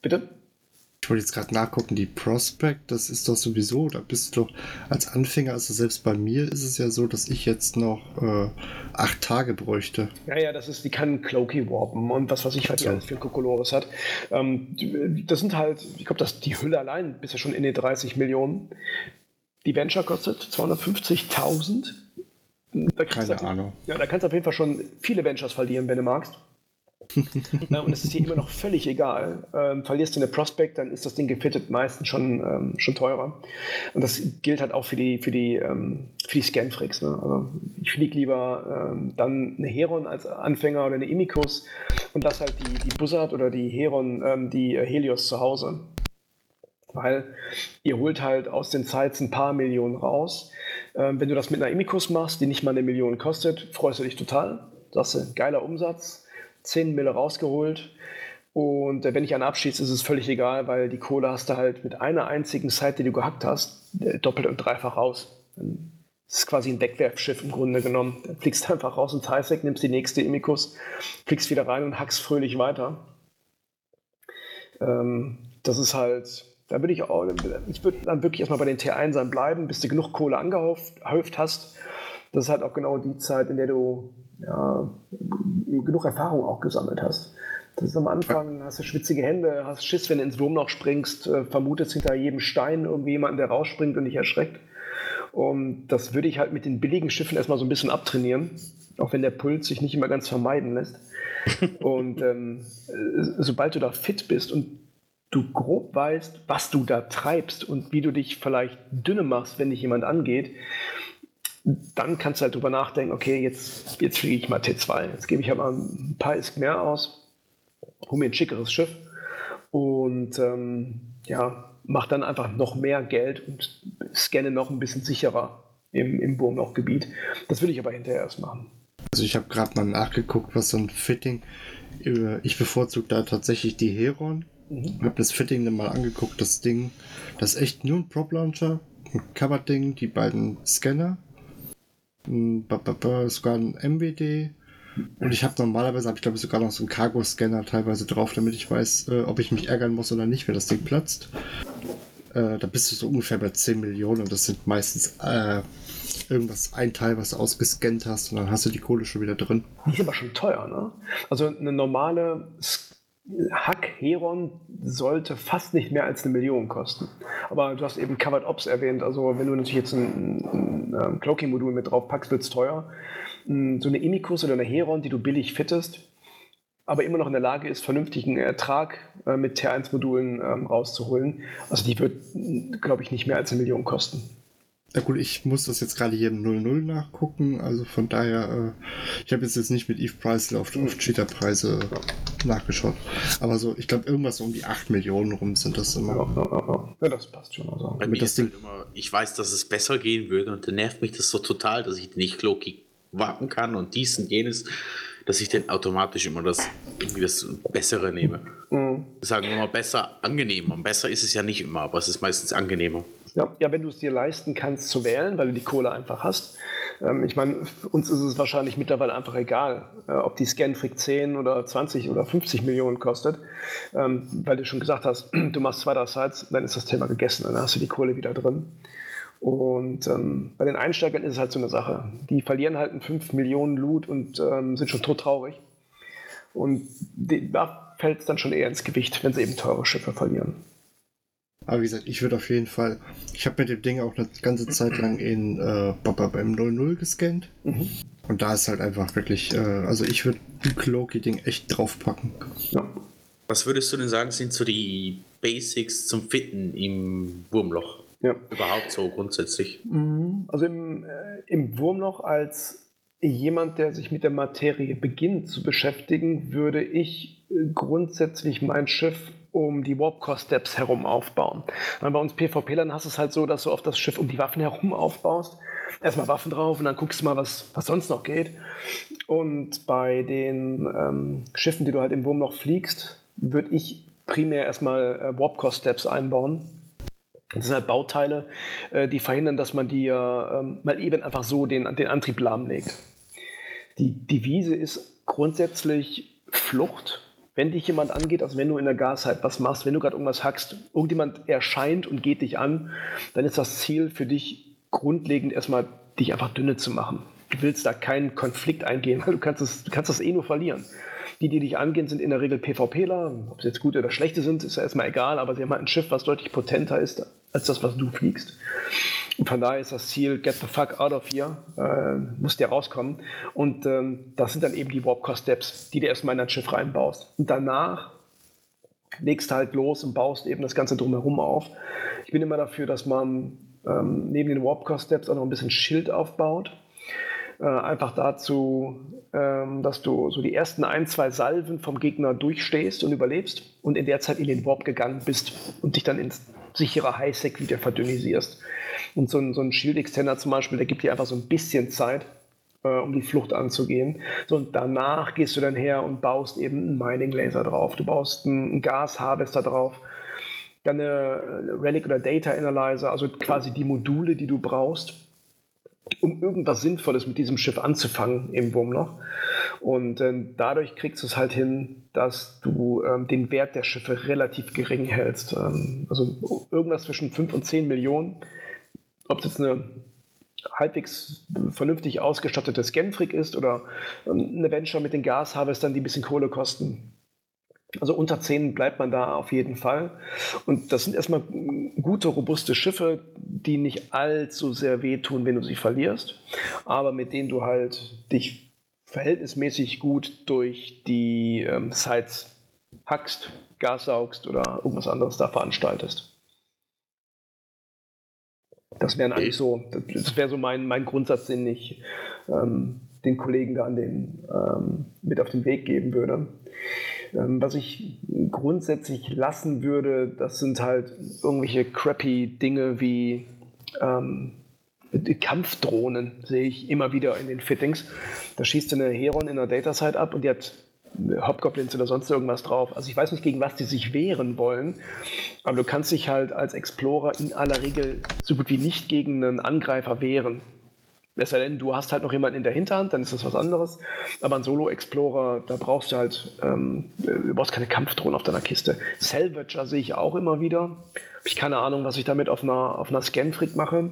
Bitte? Ich wollte jetzt gerade nachgucken, die Prospect, das ist doch sowieso, da bist du doch als Anfänger, also selbst bei mir ist es ja so, dass ich jetzt noch äh, acht Tage bräuchte. Ja, ja, das ist, die kann Cloaky warpen und was weiß ich, was die alles für Kokolores hat. Ähm, das sind halt, ich glaube, die Hülle allein bist ja schon in den 30 Millionen. Die Venture kostet 250.000. Keine Ahnung. Ja, da kannst du auf jeden Fall schon viele Ventures verlieren, wenn du magst. und es ist dir immer noch völlig egal. Ähm, verlierst du eine Prospect, dann ist das Ding gefittet meistens schon, ähm, schon teurer. Und das gilt halt auch für die, für die, ähm, die Scanfricks. Ne? Also ich fliege lieber ähm, dann eine Heron als Anfänger oder eine Imicus und lass halt die, die Buzzard oder die Heron, ähm, die äh, Helios zu Hause. Weil ihr holt halt aus den Sites ein paar Millionen raus. Ähm, wenn du das mit einer Imicus machst, die nicht mal eine Million kostet, freust du dich total. Das ist ein geiler Umsatz 10 Mille rausgeholt. Und äh, wenn ich einen abschieße, ist es völlig egal, weil die Kohle hast du halt mit einer einzigen Site, die du gehackt hast, äh, doppelt und dreifach raus. Das ist quasi ein Wegwerfschiff im Grunde genommen. Dann fliegst du einfach raus ins Highsec, nimmst die nächste Imicus, fliegst wieder rein und hackst fröhlich weiter. Ähm, das ist halt, da würde ich auch, ich würde dann wirklich erstmal bei den T1ern bleiben, bis du genug Kohle angehäuft hast. Das ist halt auch genau die Zeit, in der du genug Erfahrung auch gesammelt hast. Das ist am Anfang, hast du schwitzige Hände, hast Schiss, wenn du ins Wurmloch springst, äh, vermutest hinter jedem Stein irgendwie jemanden, der rausspringt und dich erschreckt. Und das würde ich halt mit den billigen Schiffen erstmal so ein bisschen abtrainieren, auch wenn der Puls sich nicht immer ganz vermeiden lässt. und ähm, äh, sobald du da fit bist und du grob weißt, was du da treibst und wie du dich vielleicht dünne machst, wenn dich jemand angeht, dann kannst du halt drüber nachdenken, okay, jetzt, jetzt fliege ich mal T2. Jetzt gebe ich aber ein paar Isk mehr aus, hole mir ein schickeres Schiff und ähm, ja, mach dann einfach noch mehr Geld und scanne noch ein bisschen sicherer im, im Wurmlochgebiet. Das würde ich aber hinterher erst machen. Also ich habe gerade mal nachgeguckt, was so ein Fitting, ich bevorzuge da tatsächlich die Heron. Mhm. Habe das Fitting dann mal angeguckt, das Ding, das ist echt nur ein Prop Launcher, ein Cover-Ding, die beiden Scanner sogar ein MWD. Und ich habe normalerweise, habe ich glaube sogar noch so einen Cargo-Scanner teilweise drauf, damit ich weiß, äh, ob ich mich ärgern muss oder nicht, wenn das Ding platzt. Äh, da bist du so ungefähr bei 10 Millionen und das sind meistens äh, irgendwas, ein Teil, was du ausgescannt hast und dann hast du die Kohle schon wieder drin. Ist aber schon teuer, ne? Also eine normale Hack Heron sollte fast nicht mehr als eine Million kosten. Aber du hast eben Covered Ops erwähnt. Also wenn du natürlich jetzt ein, ein, ein Cloaking-Modul mit drauf packst, wird es teuer. Hm, so eine Imicus oder eine Heron, die du billig fittest, aber immer noch in der Lage ist, vernünftigen Ertrag äh, mit T1-Modulen ähm, rauszuholen. Also die wird, glaube ich, nicht mehr als eine Million kosten. Ja gut, ich muss das jetzt gerade hier im 00 nachgucken, also von daher, äh, ich habe jetzt, jetzt nicht mit Eve Price auf, auf Cheater-Preise nachgeschaut. Aber so, ich glaube, irgendwas um die 8 Millionen rum sind das immer. Ja, ja, ja. ja das passt schon. Also. Bei mir das Ding halt immer, ich weiß, dass es besser gehen würde und dann nervt mich das so total, dass ich nicht Loki warten kann und dies und jenes, dass ich dann automatisch immer das, irgendwie das Bessere nehme. Mhm. Wir sagen immer besser, angenehmer. Und besser ist es ja nicht immer, aber es ist meistens angenehmer. Ja, ja wenn du es dir leisten kannst zu wählen, weil du die Kohle einfach hast. Ähm, ich meine, uns ist es wahrscheinlich mittlerweile einfach egal, äh, ob die Scanfrick 10 oder 20 oder 50 Millionen kostet. Ähm, weil du schon gesagt hast, du machst zwei, drei Sites, dann ist das Thema gegessen, dann hast du die Kohle wieder drin. Und ähm, bei den Einsteigern ist es halt so eine Sache. Die verlieren halt einen 5 Millionen Loot und ähm, sind schon todtraurig. Und die, da fällt es dann schon eher ins Gewicht, wenn sie eben teure Schiffe verlieren. Aber wie gesagt, ich würde auf jeden Fall. Ich habe mit dem Ding auch eine ganze Zeit lang in äh, beim 00 gescannt. Mhm. Und da ist halt einfach wirklich. Äh, also ich würde ein Cloaky-Ding echt draufpacken. Ja. Was würdest du denn sagen, sind so die Basics zum Fitten im Wurmloch? Ja. Überhaupt so grundsätzlich? Mhm. Also im, äh, im Wurmloch als jemand, der sich mit der Materie beginnt zu beschäftigen, würde ich äh, grundsätzlich mein Schiff um die Warp-Core-Steps herum aufbauen. Und bei uns PvP-Lern hast du es halt so, dass du auf das Schiff um die Waffen herum aufbaust. Erstmal Waffen drauf und dann guckst du mal, was, was sonst noch geht. Und bei den ähm, Schiffen, die du halt im Wurm noch fliegst, würde ich primär erstmal äh, Warp-Core-Steps einbauen. Das sind halt Bauteile, äh, die verhindern, dass man dir ähm, mal eben einfach so den, den Antrieb lahmlegt. Die Devise ist grundsätzlich Flucht. Wenn dich jemand angeht, also wenn du in der Gaszeit was machst, wenn du gerade irgendwas hackst, irgendjemand erscheint und geht dich an, dann ist das Ziel für dich grundlegend erstmal, dich einfach dünne zu machen. Du willst da keinen Konflikt eingehen, weil du kannst, es, du kannst das eh nur verlieren. Die, die dich angehen, sind in der Regel PvPler. Ob sie jetzt gute oder schlechte sind, ist ja erstmal egal, aber sie haben halt ein Schiff, was deutlich potenter ist als das, was du fliegst. Und von daher ist das Ziel, get the fuck out of here, äh, musst dir rauskommen. Und ähm, das sind dann eben die Warp-Core-Steps, die du erstmal in dein Schiff reinbaust. Und danach legst du halt los und baust eben das Ganze drumherum auf. Ich bin immer dafür, dass man ähm, neben den Warp-Core-Steps auch noch ein bisschen Schild aufbaut. Äh, einfach dazu, ähm, dass du so die ersten ein, zwei Salven vom Gegner durchstehst und überlebst und in der Zeit in den Warp gegangen bist und dich dann ins sichere Highsec wieder verdünnisierst. Und so ein, so ein Shield-Extender zum Beispiel, der gibt dir einfach so ein bisschen Zeit, äh, um die Flucht anzugehen. So, und danach gehst du dann her und baust eben einen Mining-Laser drauf. Du baust einen Gas-Harvester drauf dann eine Relic oder Data Analyzer, also quasi die Module, die du brauchst, um irgendwas Sinnvolles mit diesem Schiff anzufangen im Wurmloch. Und äh, dadurch kriegst du es halt hin, dass du ähm, den Wert der Schiffe relativ gering hältst. Ähm, also irgendwas zwischen 5 und 10 Millionen. Ob jetzt eine halbwegs vernünftig ausgestattete Scanfrick ist oder ähm, eine Venture mit den Gasharvestern, die ein bisschen Kohle kosten. Also unter 10 bleibt man da auf jeden Fall. Und das sind erstmal gute, robuste Schiffe, die nicht allzu sehr wehtun, wenn du sie verlierst, aber mit denen du halt dich verhältnismäßig gut durch die ähm, Sites hackst, Gas saugst oder irgendwas anderes da veranstaltest. Das wären eigentlich so, das wäre so mein, mein Grundsatz, den ich ähm, den Kollegen da an den, ähm, mit auf den Weg geben würde. Ähm, was ich grundsätzlich lassen würde, das sind halt irgendwelche crappy Dinge wie ähm, Kampfdrohnen, sehe ich immer wieder in den Fittings. Da schießt du eine Heron in der Datasite ab und die hat Hobgoblins oder sonst irgendwas drauf. Also ich weiß nicht, gegen was die sich wehren wollen, aber du kannst dich halt als Explorer in aller Regel so gut wie nicht gegen einen Angreifer wehren. Es denn, du hast halt noch jemanden in der Hinterhand, dann ist das was anderes. Aber ein Solo-Explorer, da brauchst du halt, ähm, du brauchst keine Kampfdrohnen auf deiner Kiste. Salvager sehe ich auch immer wieder. Habe ich keine Ahnung, was ich damit auf einer, auf einer Scanfrick mache.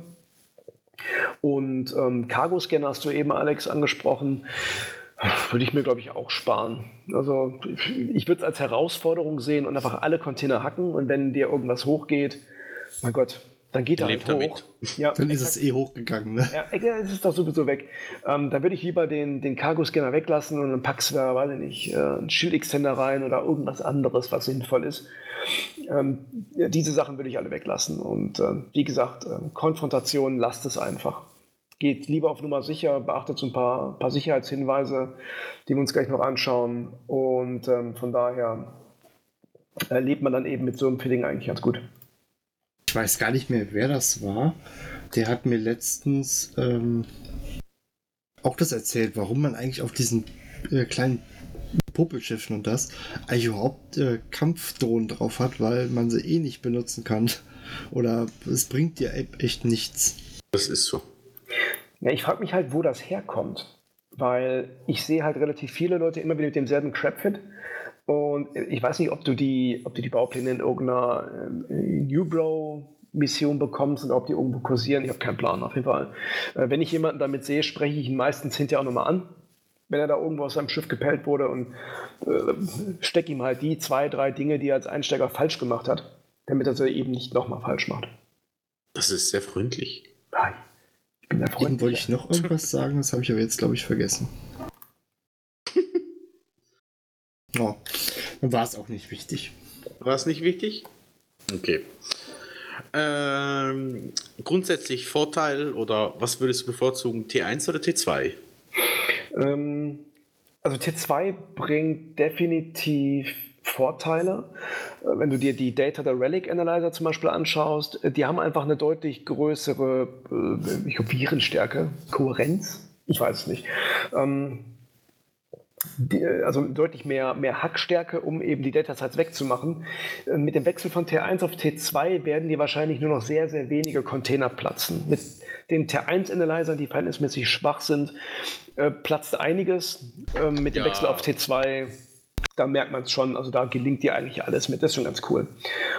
Und ähm, Cargo-Scanner hast du eben, Alex, angesprochen. Würde ich mir, glaube ich, auch sparen. Also ich würde es als Herausforderung sehen und einfach alle Container hacken. Und wenn dir irgendwas hochgeht, mein Gott, dann geht er halt hoch. Damit. Ja, dann ist es eh hochgegangen. Ne? Ja, es ist doch sowieso weg. Ähm, dann würde ich lieber den, den Cargo-Scanner weglassen und dann packst du da, weiß ich nicht, äh, einen Shield-Extender rein oder irgendwas anderes, was sinnvoll ist. Ähm, ja, diese Sachen würde ich alle weglassen. Und äh, wie gesagt, äh, Konfrontation, lasst es einfach. Geht lieber auf Nummer sicher, beachtet so ein paar, paar Sicherheitshinweise, die wir uns gleich noch anschauen. Und ähm, von daher erlebt man dann eben mit so einem Feeling eigentlich ganz gut ich weiß gar nicht mehr, wer das war. Der hat mir letztens ähm, auch das erzählt, warum man eigentlich auf diesen äh, kleinen Puppelschiffen und das eigentlich überhaupt äh, Kampfdrohnen drauf hat, weil man sie eh nicht benutzen kann. Oder es bringt dir echt nichts. Das ist so. Ja, ich frage mich halt, wo das herkommt. Weil ich sehe halt relativ viele Leute immer wieder mit demselben Crapfit. Und ich weiß nicht, ob du die, ob du die Baupläne in irgendeiner äh, Newbro Mission bekommst und ob die irgendwo kursieren. Ich habe keinen Plan, auf jeden Fall. Äh, wenn ich jemanden damit sehe, spreche ich ihn meistens hinterher auch nochmal an, wenn er da irgendwo aus seinem Schiff gepellt wurde und äh, stecke ihm halt die zwei, drei Dinge, die er als Einsteiger falsch gemacht hat, damit er sie eben nicht nochmal falsch macht. Das ist sehr freundlich. Nein. Ich bin der Freund. Wollte ich noch irgendwas sagen? Das habe ich aber jetzt, glaube ich, vergessen. Oh, dann war es auch nicht wichtig. War es nicht wichtig? Okay. Ähm, grundsätzlich Vorteil oder was würdest du bevorzugen, T1 oder T2? Ähm, also T2 bringt definitiv Vorteile. Äh, wenn du dir die Data der Relic Analyzer zum Beispiel anschaust, äh, die haben einfach eine deutlich größere äh, ich glaube, Virenstärke, Kohärenz, ich weiß es nicht. Ähm, die, also deutlich mehr, mehr Hackstärke, um eben die Data-Sites wegzumachen. Äh, mit dem Wechsel von T1 auf T2 werden dir wahrscheinlich nur noch sehr, sehr wenige Container platzen. Mit den T1-Analyzern, die verhältnismäßig schwach sind, äh, platzt einiges. Ähm, mit dem ja. Wechsel auf T2 da merkt man es schon, also da gelingt dir eigentlich alles mit. Das ist schon ganz cool.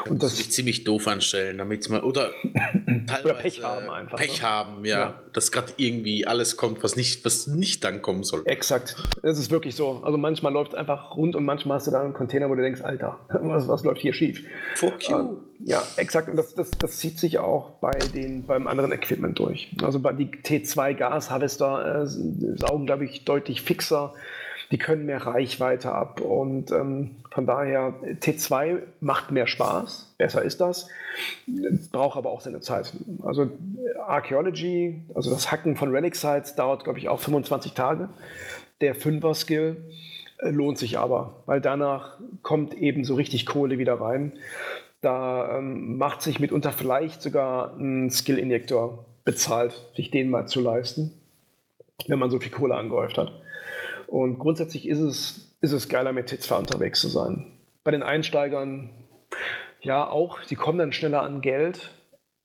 Und das sich ziemlich doof anstellen, damit man oder oder Pech haben einfach. Pech ne? haben, ja, ja. dass gerade irgendwie alles kommt, was nicht, was nicht dann kommen soll. Exakt. Es ist wirklich so. Also manchmal läuft es einfach rund und manchmal hast du da einen Container, wo du denkst, Alter, was, was läuft hier schief? Fuck you. Äh, ja, exakt. Und das, das, das zieht sich auch bei den, beim anderen Equipment durch. Also bei die T2 Gas Harvester äh, saugen, glaube ich, deutlich fixer die können mehr Reichweite ab. Und ähm, von daher, T2 macht mehr Spaß, besser ist das, braucht aber auch seine Zeit. Also Archaeology, also das Hacken von Relic Sites dauert, glaube ich, auch 25 Tage. Der 5er-Skill äh, lohnt sich aber, weil danach kommt eben so richtig Kohle wieder rein. Da ähm, macht sich mitunter vielleicht sogar ein Skill-Injektor bezahlt, sich den mal zu leisten, wenn man so viel Kohle angehäuft hat. Und grundsätzlich ist es, ist es geiler, mit T2 unterwegs zu sein. Bei den Einsteigern, ja, auch, die kommen dann schneller an Geld,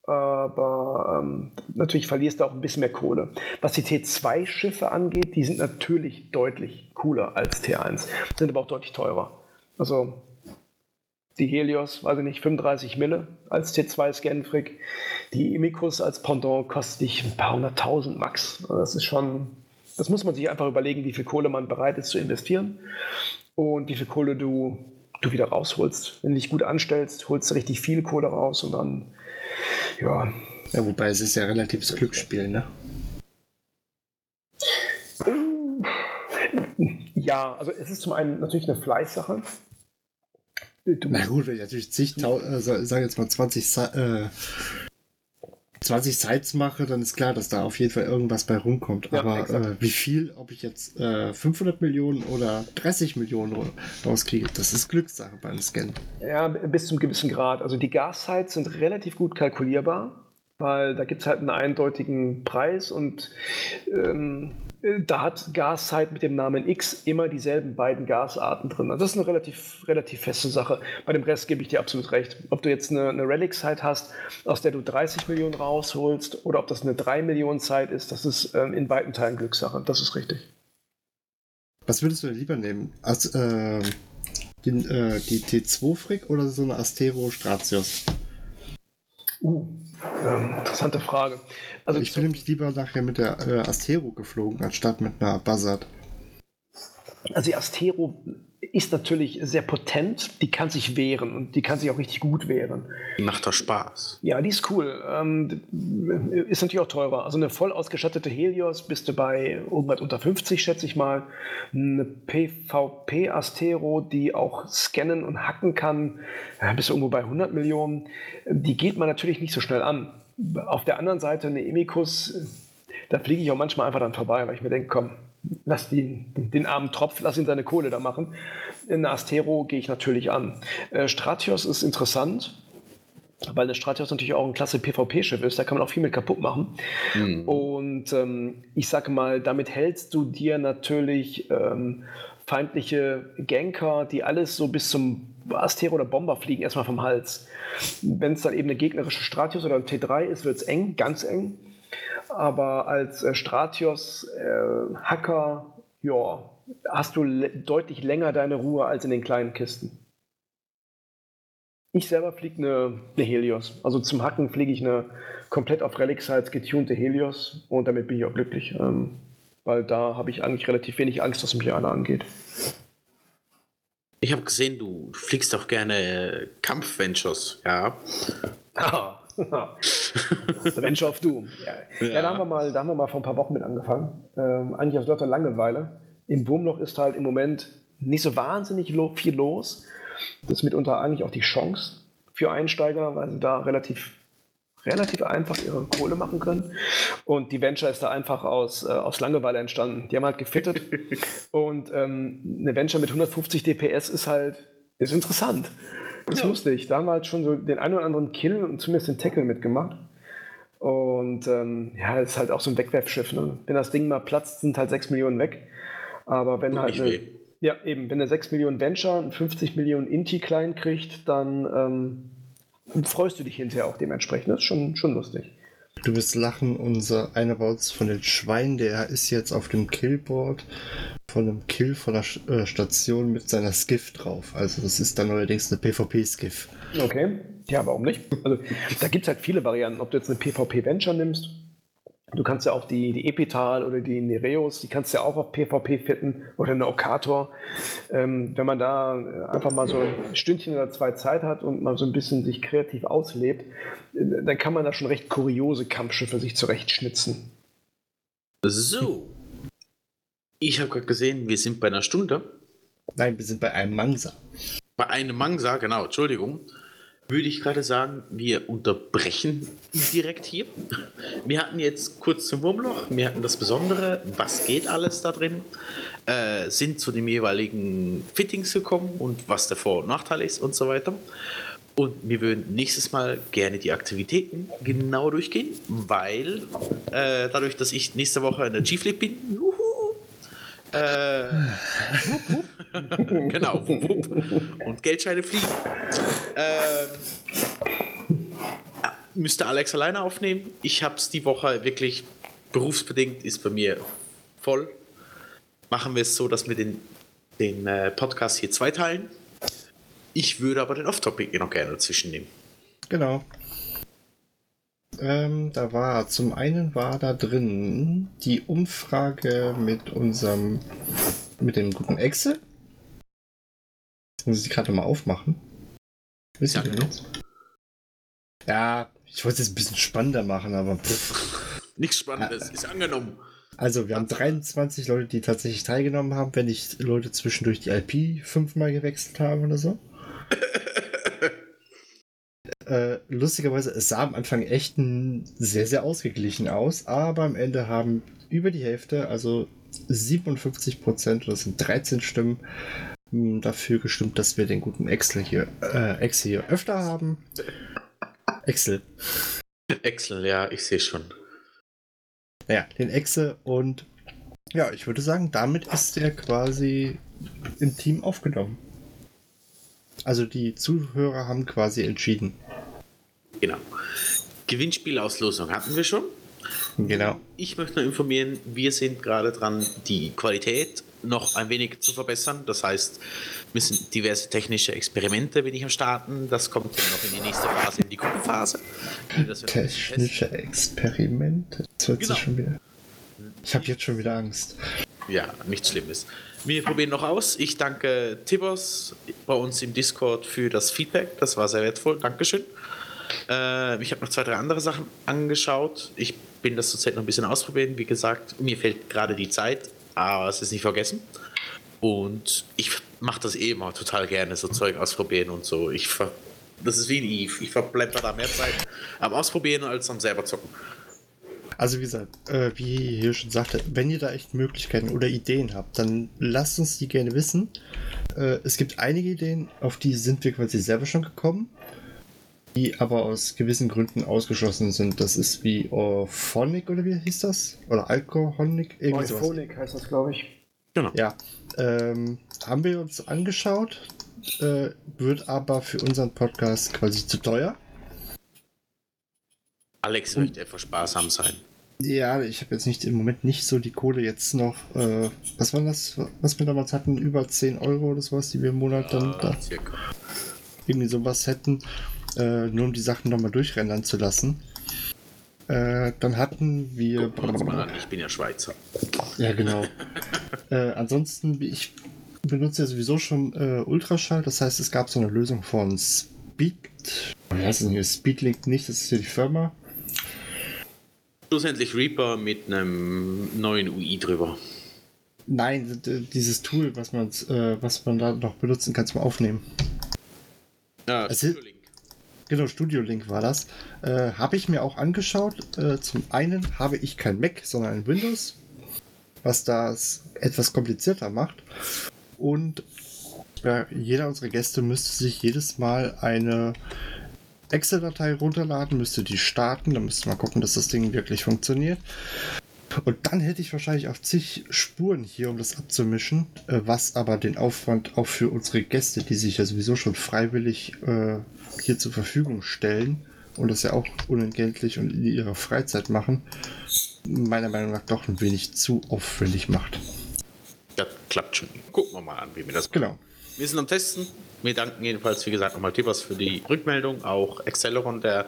aber ähm, natürlich verlierst du auch ein bisschen mehr Kohle. Was die T2-Schiffe angeht, die sind natürlich deutlich cooler als T1, sind aber auch deutlich teurer. Also die Helios, weiß ich nicht, 35 Mille als T2 Scanfrick. Die Imicus als Pendant kostet dich ein paar hunderttausend Max. Das ist schon, das muss man sich einfach überlegen, wie viel Kohle man bereit ist zu investieren und wie viel Kohle du, du wieder rausholst. Wenn du dich gut anstellst, holst du richtig viel Kohle raus und dann, ja. Ja, wobei es ist ja relatives Glücksspiel, ne? Ja, also es ist zum einen natürlich eine Fleißsache. Na gut, wenn ich natürlich zigtausend, äh, sag jetzt mal 20 äh, 20 Sites mache, dann ist klar, dass da auf jeden Fall irgendwas bei rumkommt. Ja, Aber äh, wie viel, ob ich jetzt äh, 500 Millionen oder 30 Millionen rauskriege, das ist Glückssache beim Scan. Ja, bis zum gewissen Grad. Also die Gas-Sites sind relativ gut kalkulierbar, weil da gibt es halt einen eindeutigen Preis und ähm, da hat Gaszeit mit dem Namen X immer dieselben beiden Gasarten drin. Also das ist eine relativ, relativ feste Sache. Bei dem Rest gebe ich dir absolut recht. Ob du jetzt eine, eine Relic-Zeit hast, aus der du 30 Millionen rausholst, oder ob das eine 3 Millionen Zeit ist, das ist ähm, in beiden Teilen Glückssache. Das ist richtig. Was würdest du lieber nehmen? Als, äh, den, äh, die T2-Frick oder so eine Astero Stratios? Uh, ähm, interessante Frage. Also ich bin nämlich lieber nachher mit der äh, Astero geflogen, anstatt mit einer Buzzard. Also die Astero ist natürlich sehr potent, die kann sich wehren und die kann sich auch richtig gut wehren. Die macht doch Spaß. Ja, die ist cool. Ähm, ist natürlich auch teurer. Also eine voll ausgestattete Helios bist du bei irgendwas unter 50, schätze ich mal. Eine PvP Astero, die auch scannen und hacken kann, bist du irgendwo bei 100 Millionen. Die geht man natürlich nicht so schnell an. Auf der anderen Seite eine Emicus, da fliege ich auch manchmal einfach dann vorbei, weil ich mir denke, komm, lass die, den armen Tropf, lass ihn seine Kohle da machen. In Astero gehe ich natürlich an. Äh, Stratios ist interessant, weil der Stratios natürlich auch ein klasse PvP-Schiff ist. Da kann man auch viel mit kaputt machen. Mhm. Und ähm, ich sage mal, damit hältst du dir natürlich ähm, feindliche Ganker, die alles so bis zum Astero oder Bomber fliegen, erstmal vom Hals. Wenn es dann eben eine gegnerische Stratios oder ein T3 ist, wird es eng, ganz eng. Aber als äh, Stratios äh, Hacker, ja, hast du deutlich länger deine Ruhe als in den kleinen Kisten. Ich selber fliege eine, eine, Helios. Also zum Hacken fliege ich eine komplett auf Relic Sites getunte Helios und damit bin ich auch glücklich. Ähm, weil da habe ich eigentlich relativ wenig Angst, was mich einer angeht. Ich habe gesehen, du fliegst auch gerne Kampf-Ventures, ja. Ah, The Venture of Doom. Ja. Ja. ja, da, haben wir mal, da haben wir mal vor ein paar Wochen mit angefangen. Ähm, eigentlich aus lauter Langeweile. Im Wurmloch ist halt im Moment nicht so wahnsinnig viel los. Das ist mitunter eigentlich auch die Chance für Einsteiger, weil sie da relativ, relativ einfach ihre Kohle machen können. Und die Venture ist da einfach aus, äh, aus Langeweile entstanden. Die haben halt gefittet. und ähm, eine Venture mit 150 DPS ist halt ist interessant. Das ist ja. lustig. Da haben wir halt schon so den einen oder anderen Kill und zumindest den Tackle mitgemacht. Und ähm, ja, ist halt auch so ein Wegwerfschiff. Ne? Wenn das Ding mal platzt, sind halt 6 Millionen weg. Aber wenn Tut halt eine, ja, eben, wenn er 6 Millionen Venture und 50 Millionen Inti-Klein kriegt, dann ähm, freust du dich hinterher auch dementsprechend. Das ist schon, schon lustig. Du wirst lachen, unser einer bei uns von den Schweinen, der ist jetzt auf dem Killboard von einem Kill von der äh, Station mit seiner Skiff drauf. Also das ist dann allerdings eine PvP-Skiff. Okay. Ja, warum nicht? Also, da gibt es halt viele Varianten. Ob du jetzt eine PvP-Venture nimmst, du kannst ja auch die, die Epital oder die Nereus, die kannst du ja auch auf PvP fitten oder eine Okator. Ähm, wenn man da äh, einfach mal so ein Stündchen oder zwei Zeit hat und mal so ein bisschen sich kreativ auslebt, äh, dann kann man da schon recht kuriose Kampfschiffe sich zurechtschnitzen. So. Ich habe gerade gesehen, wir sind bei einer Stunde. Nein, wir sind bei einem Mansa. Bei einem Mangsa, genau, Entschuldigung. Würde ich gerade sagen, wir unterbrechen direkt hier. Wir hatten jetzt kurz zum Wurmloch, wir hatten das Besondere, was geht alles da drin, äh, sind zu den jeweiligen Fittings gekommen und was der Vor- und Nachteil ist und so weiter. Und wir würden nächstes Mal gerne die Aktivitäten genau durchgehen, weil äh, dadurch, dass ich nächste Woche in der G-Flip bin, juhu, äh, genau, wupp, und Geldscheine fliegen. Ähm, müsste Alex alleine aufnehmen. Ich habe es die Woche wirklich berufsbedingt, ist bei mir voll. Machen wir es so, dass wir den, den äh, Podcast hier zweiteilen. Ich würde aber den Off-Topic noch gerne dazwischen nehmen. Genau. Ähm, da war zum einen war da drin die Umfrage mit unserem mit dem guten Excel. Muss ich die gerade mal aufmachen? Wisst ihr Ja, genau. Ja, ich wollte es ein bisschen spannender machen, aber pff. Nichts Spannendes, ist angenommen. Also, wir haben 23 Leute, die tatsächlich teilgenommen haben, wenn nicht Leute zwischendurch die IP fünfmal gewechselt haben oder so. äh, lustigerweise, es sah am Anfang echt ein, sehr, sehr ausgeglichen aus, aber am Ende haben über die Hälfte, also 57 Prozent, das sind 13 Stimmen, mh, dafür gestimmt, dass wir den guten Excel hier, äh, Excel hier öfter haben. Excel. Excel, ja, ich sehe schon. Naja, den Excel und ja, ich würde sagen, damit ist er quasi im Team aufgenommen. Also die Zuhörer haben quasi entschieden. Genau. Gewinnspielauslosung hatten wir schon. Genau. Ich möchte nur informieren, wir sind gerade dran, die Qualität noch ein wenig zu verbessern. Das heißt, wir sind diverse technische Experimente bin ich am Starten. Das kommt dann noch in die nächste Phase, in die Gruppenphase. Wird Technische Experimente. Das hört Genau. sich schon wieder. Ich habe jetzt schon wieder Angst. Ja, nichts Schlimmes. Wir probieren noch aus. Ich danke Tibos bei uns im Discord für das Feedback. Das war sehr wertvoll. Dankeschön. Äh, ich habe noch zwei, drei andere Sachen angeschaut. Ich bin das zurzeit noch ein bisschen ausprobieren. Wie gesagt, mir fehlt gerade die Zeit, aber es ist nicht vergessen. Und ich mache das eh immer total gerne, so Zeug ausprobieren und so. Ich ver das ist wie ein Eve. Ich verbleibe da mehr Zeit am Ausprobieren als am selber zocken. Also wie gesagt, äh, wie hier schon sagte, wenn ihr da echt Möglichkeiten oder Ideen habt, dann lasst uns die gerne wissen. Äh, es gibt einige Ideen, auf die sind wir quasi selber schon gekommen, die aber aus gewissen Gründen ausgeschlossen sind. Das ist wie Orphonic oder wie hieß das? Oder Alkoholic? Euphonic heißt das, glaube ich. Genau. Ja, ähm, haben wir uns angeschaut, äh, wird aber für unseren Podcast quasi zu teuer. Alex möchte etwas sparsam sein. Ja, ich habe jetzt nicht im Moment nicht so die Kohle jetzt noch. Äh, was war das, was wir damals hatten? Über 10 Euro oder sowas, die wir im Monat dann da Ah, circa. irgendwie sowas hätten, äh, nur um die Sachen nochmal durchrendern zu lassen. Äh, dann hatten wir. An, ich bin ja Schweizer. Ja, genau. äh, ansonsten, ich benutze ja sowieso schon äh, Ultraschall, das heißt, es gab so eine Lösung von Speed. Wie heißt es denn hier? Speedlink nicht, das ist hier die Firma. Schlussendlich Reaper mit einem neuen UI drüber. Nein, dieses Tool, was man, äh, was man da noch benutzen kann zum Aufnehmen. Ja, Es Link. Genau, Studio Link war das. Äh, habe ich mir auch angeschaut. Äh, zum einen habe ich kein Mac, sondern ein Windows, was das etwas komplizierter macht. Und ja, jeder unserer Gäste müsste sich jedes Mal eine Excel-Datei runterladen, müsste die starten, dann müsste man gucken, dass das Ding wirklich funktioniert. Und dann hätte ich wahrscheinlich auch zig Spuren hier, um das abzumischen, äh, was aber den Aufwand auch für unsere Gäste, die sich ja sowieso schon freiwillig äh, hier zur Verfügung stellen und das ja auch unentgeltlich und in ihrer Freizeit machen, meiner Meinung nach doch ein wenig zu aufwendig macht. Das klappt schon. Gucken wir mal an, wie wir das Genau. Wir sind am Testen. Wir danken jedenfalls, wie gesagt, nochmal Tippers für die Rückmeldung. Auch Acceleron, der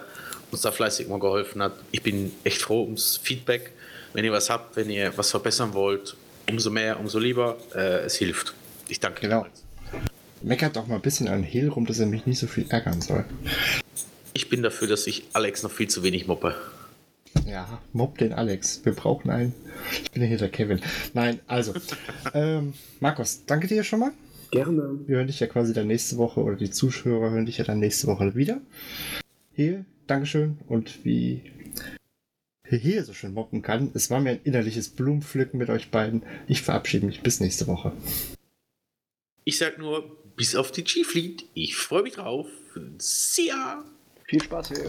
uns da fleißig mal geholfen hat. Ich bin echt froh ums Feedback. Wenn ihr was habt, wenn ihr was verbessern wollt, umso mehr, umso lieber. Äh, es hilft. Ich danke Genau. Meckert doch mal ein bisschen an Hehl rum, dass er mich nicht so viel ärgern soll. Ich bin dafür, dass ich Alex noch viel zu wenig moppe. Ja, mobb den Alex. Wir brauchen einen. Ich bin ja hier der Kevin. Nein, also. ähm, Markus, danke dir schon mal. Gerne. Wir hören dich ja quasi dann nächste Woche oder die Zuschauer hören dich ja dann nächste Woche wieder. Hier, Dankeschön. Und wie hier so schön moppen kann, es war mir ein innerliches Blumenpflücken mit euch beiden. Ich verabschiede mich bis nächste Woche. Ich sag nur, bis auf die G-Fleet. Ich freue mich drauf. See ya! Viel Spaß hier.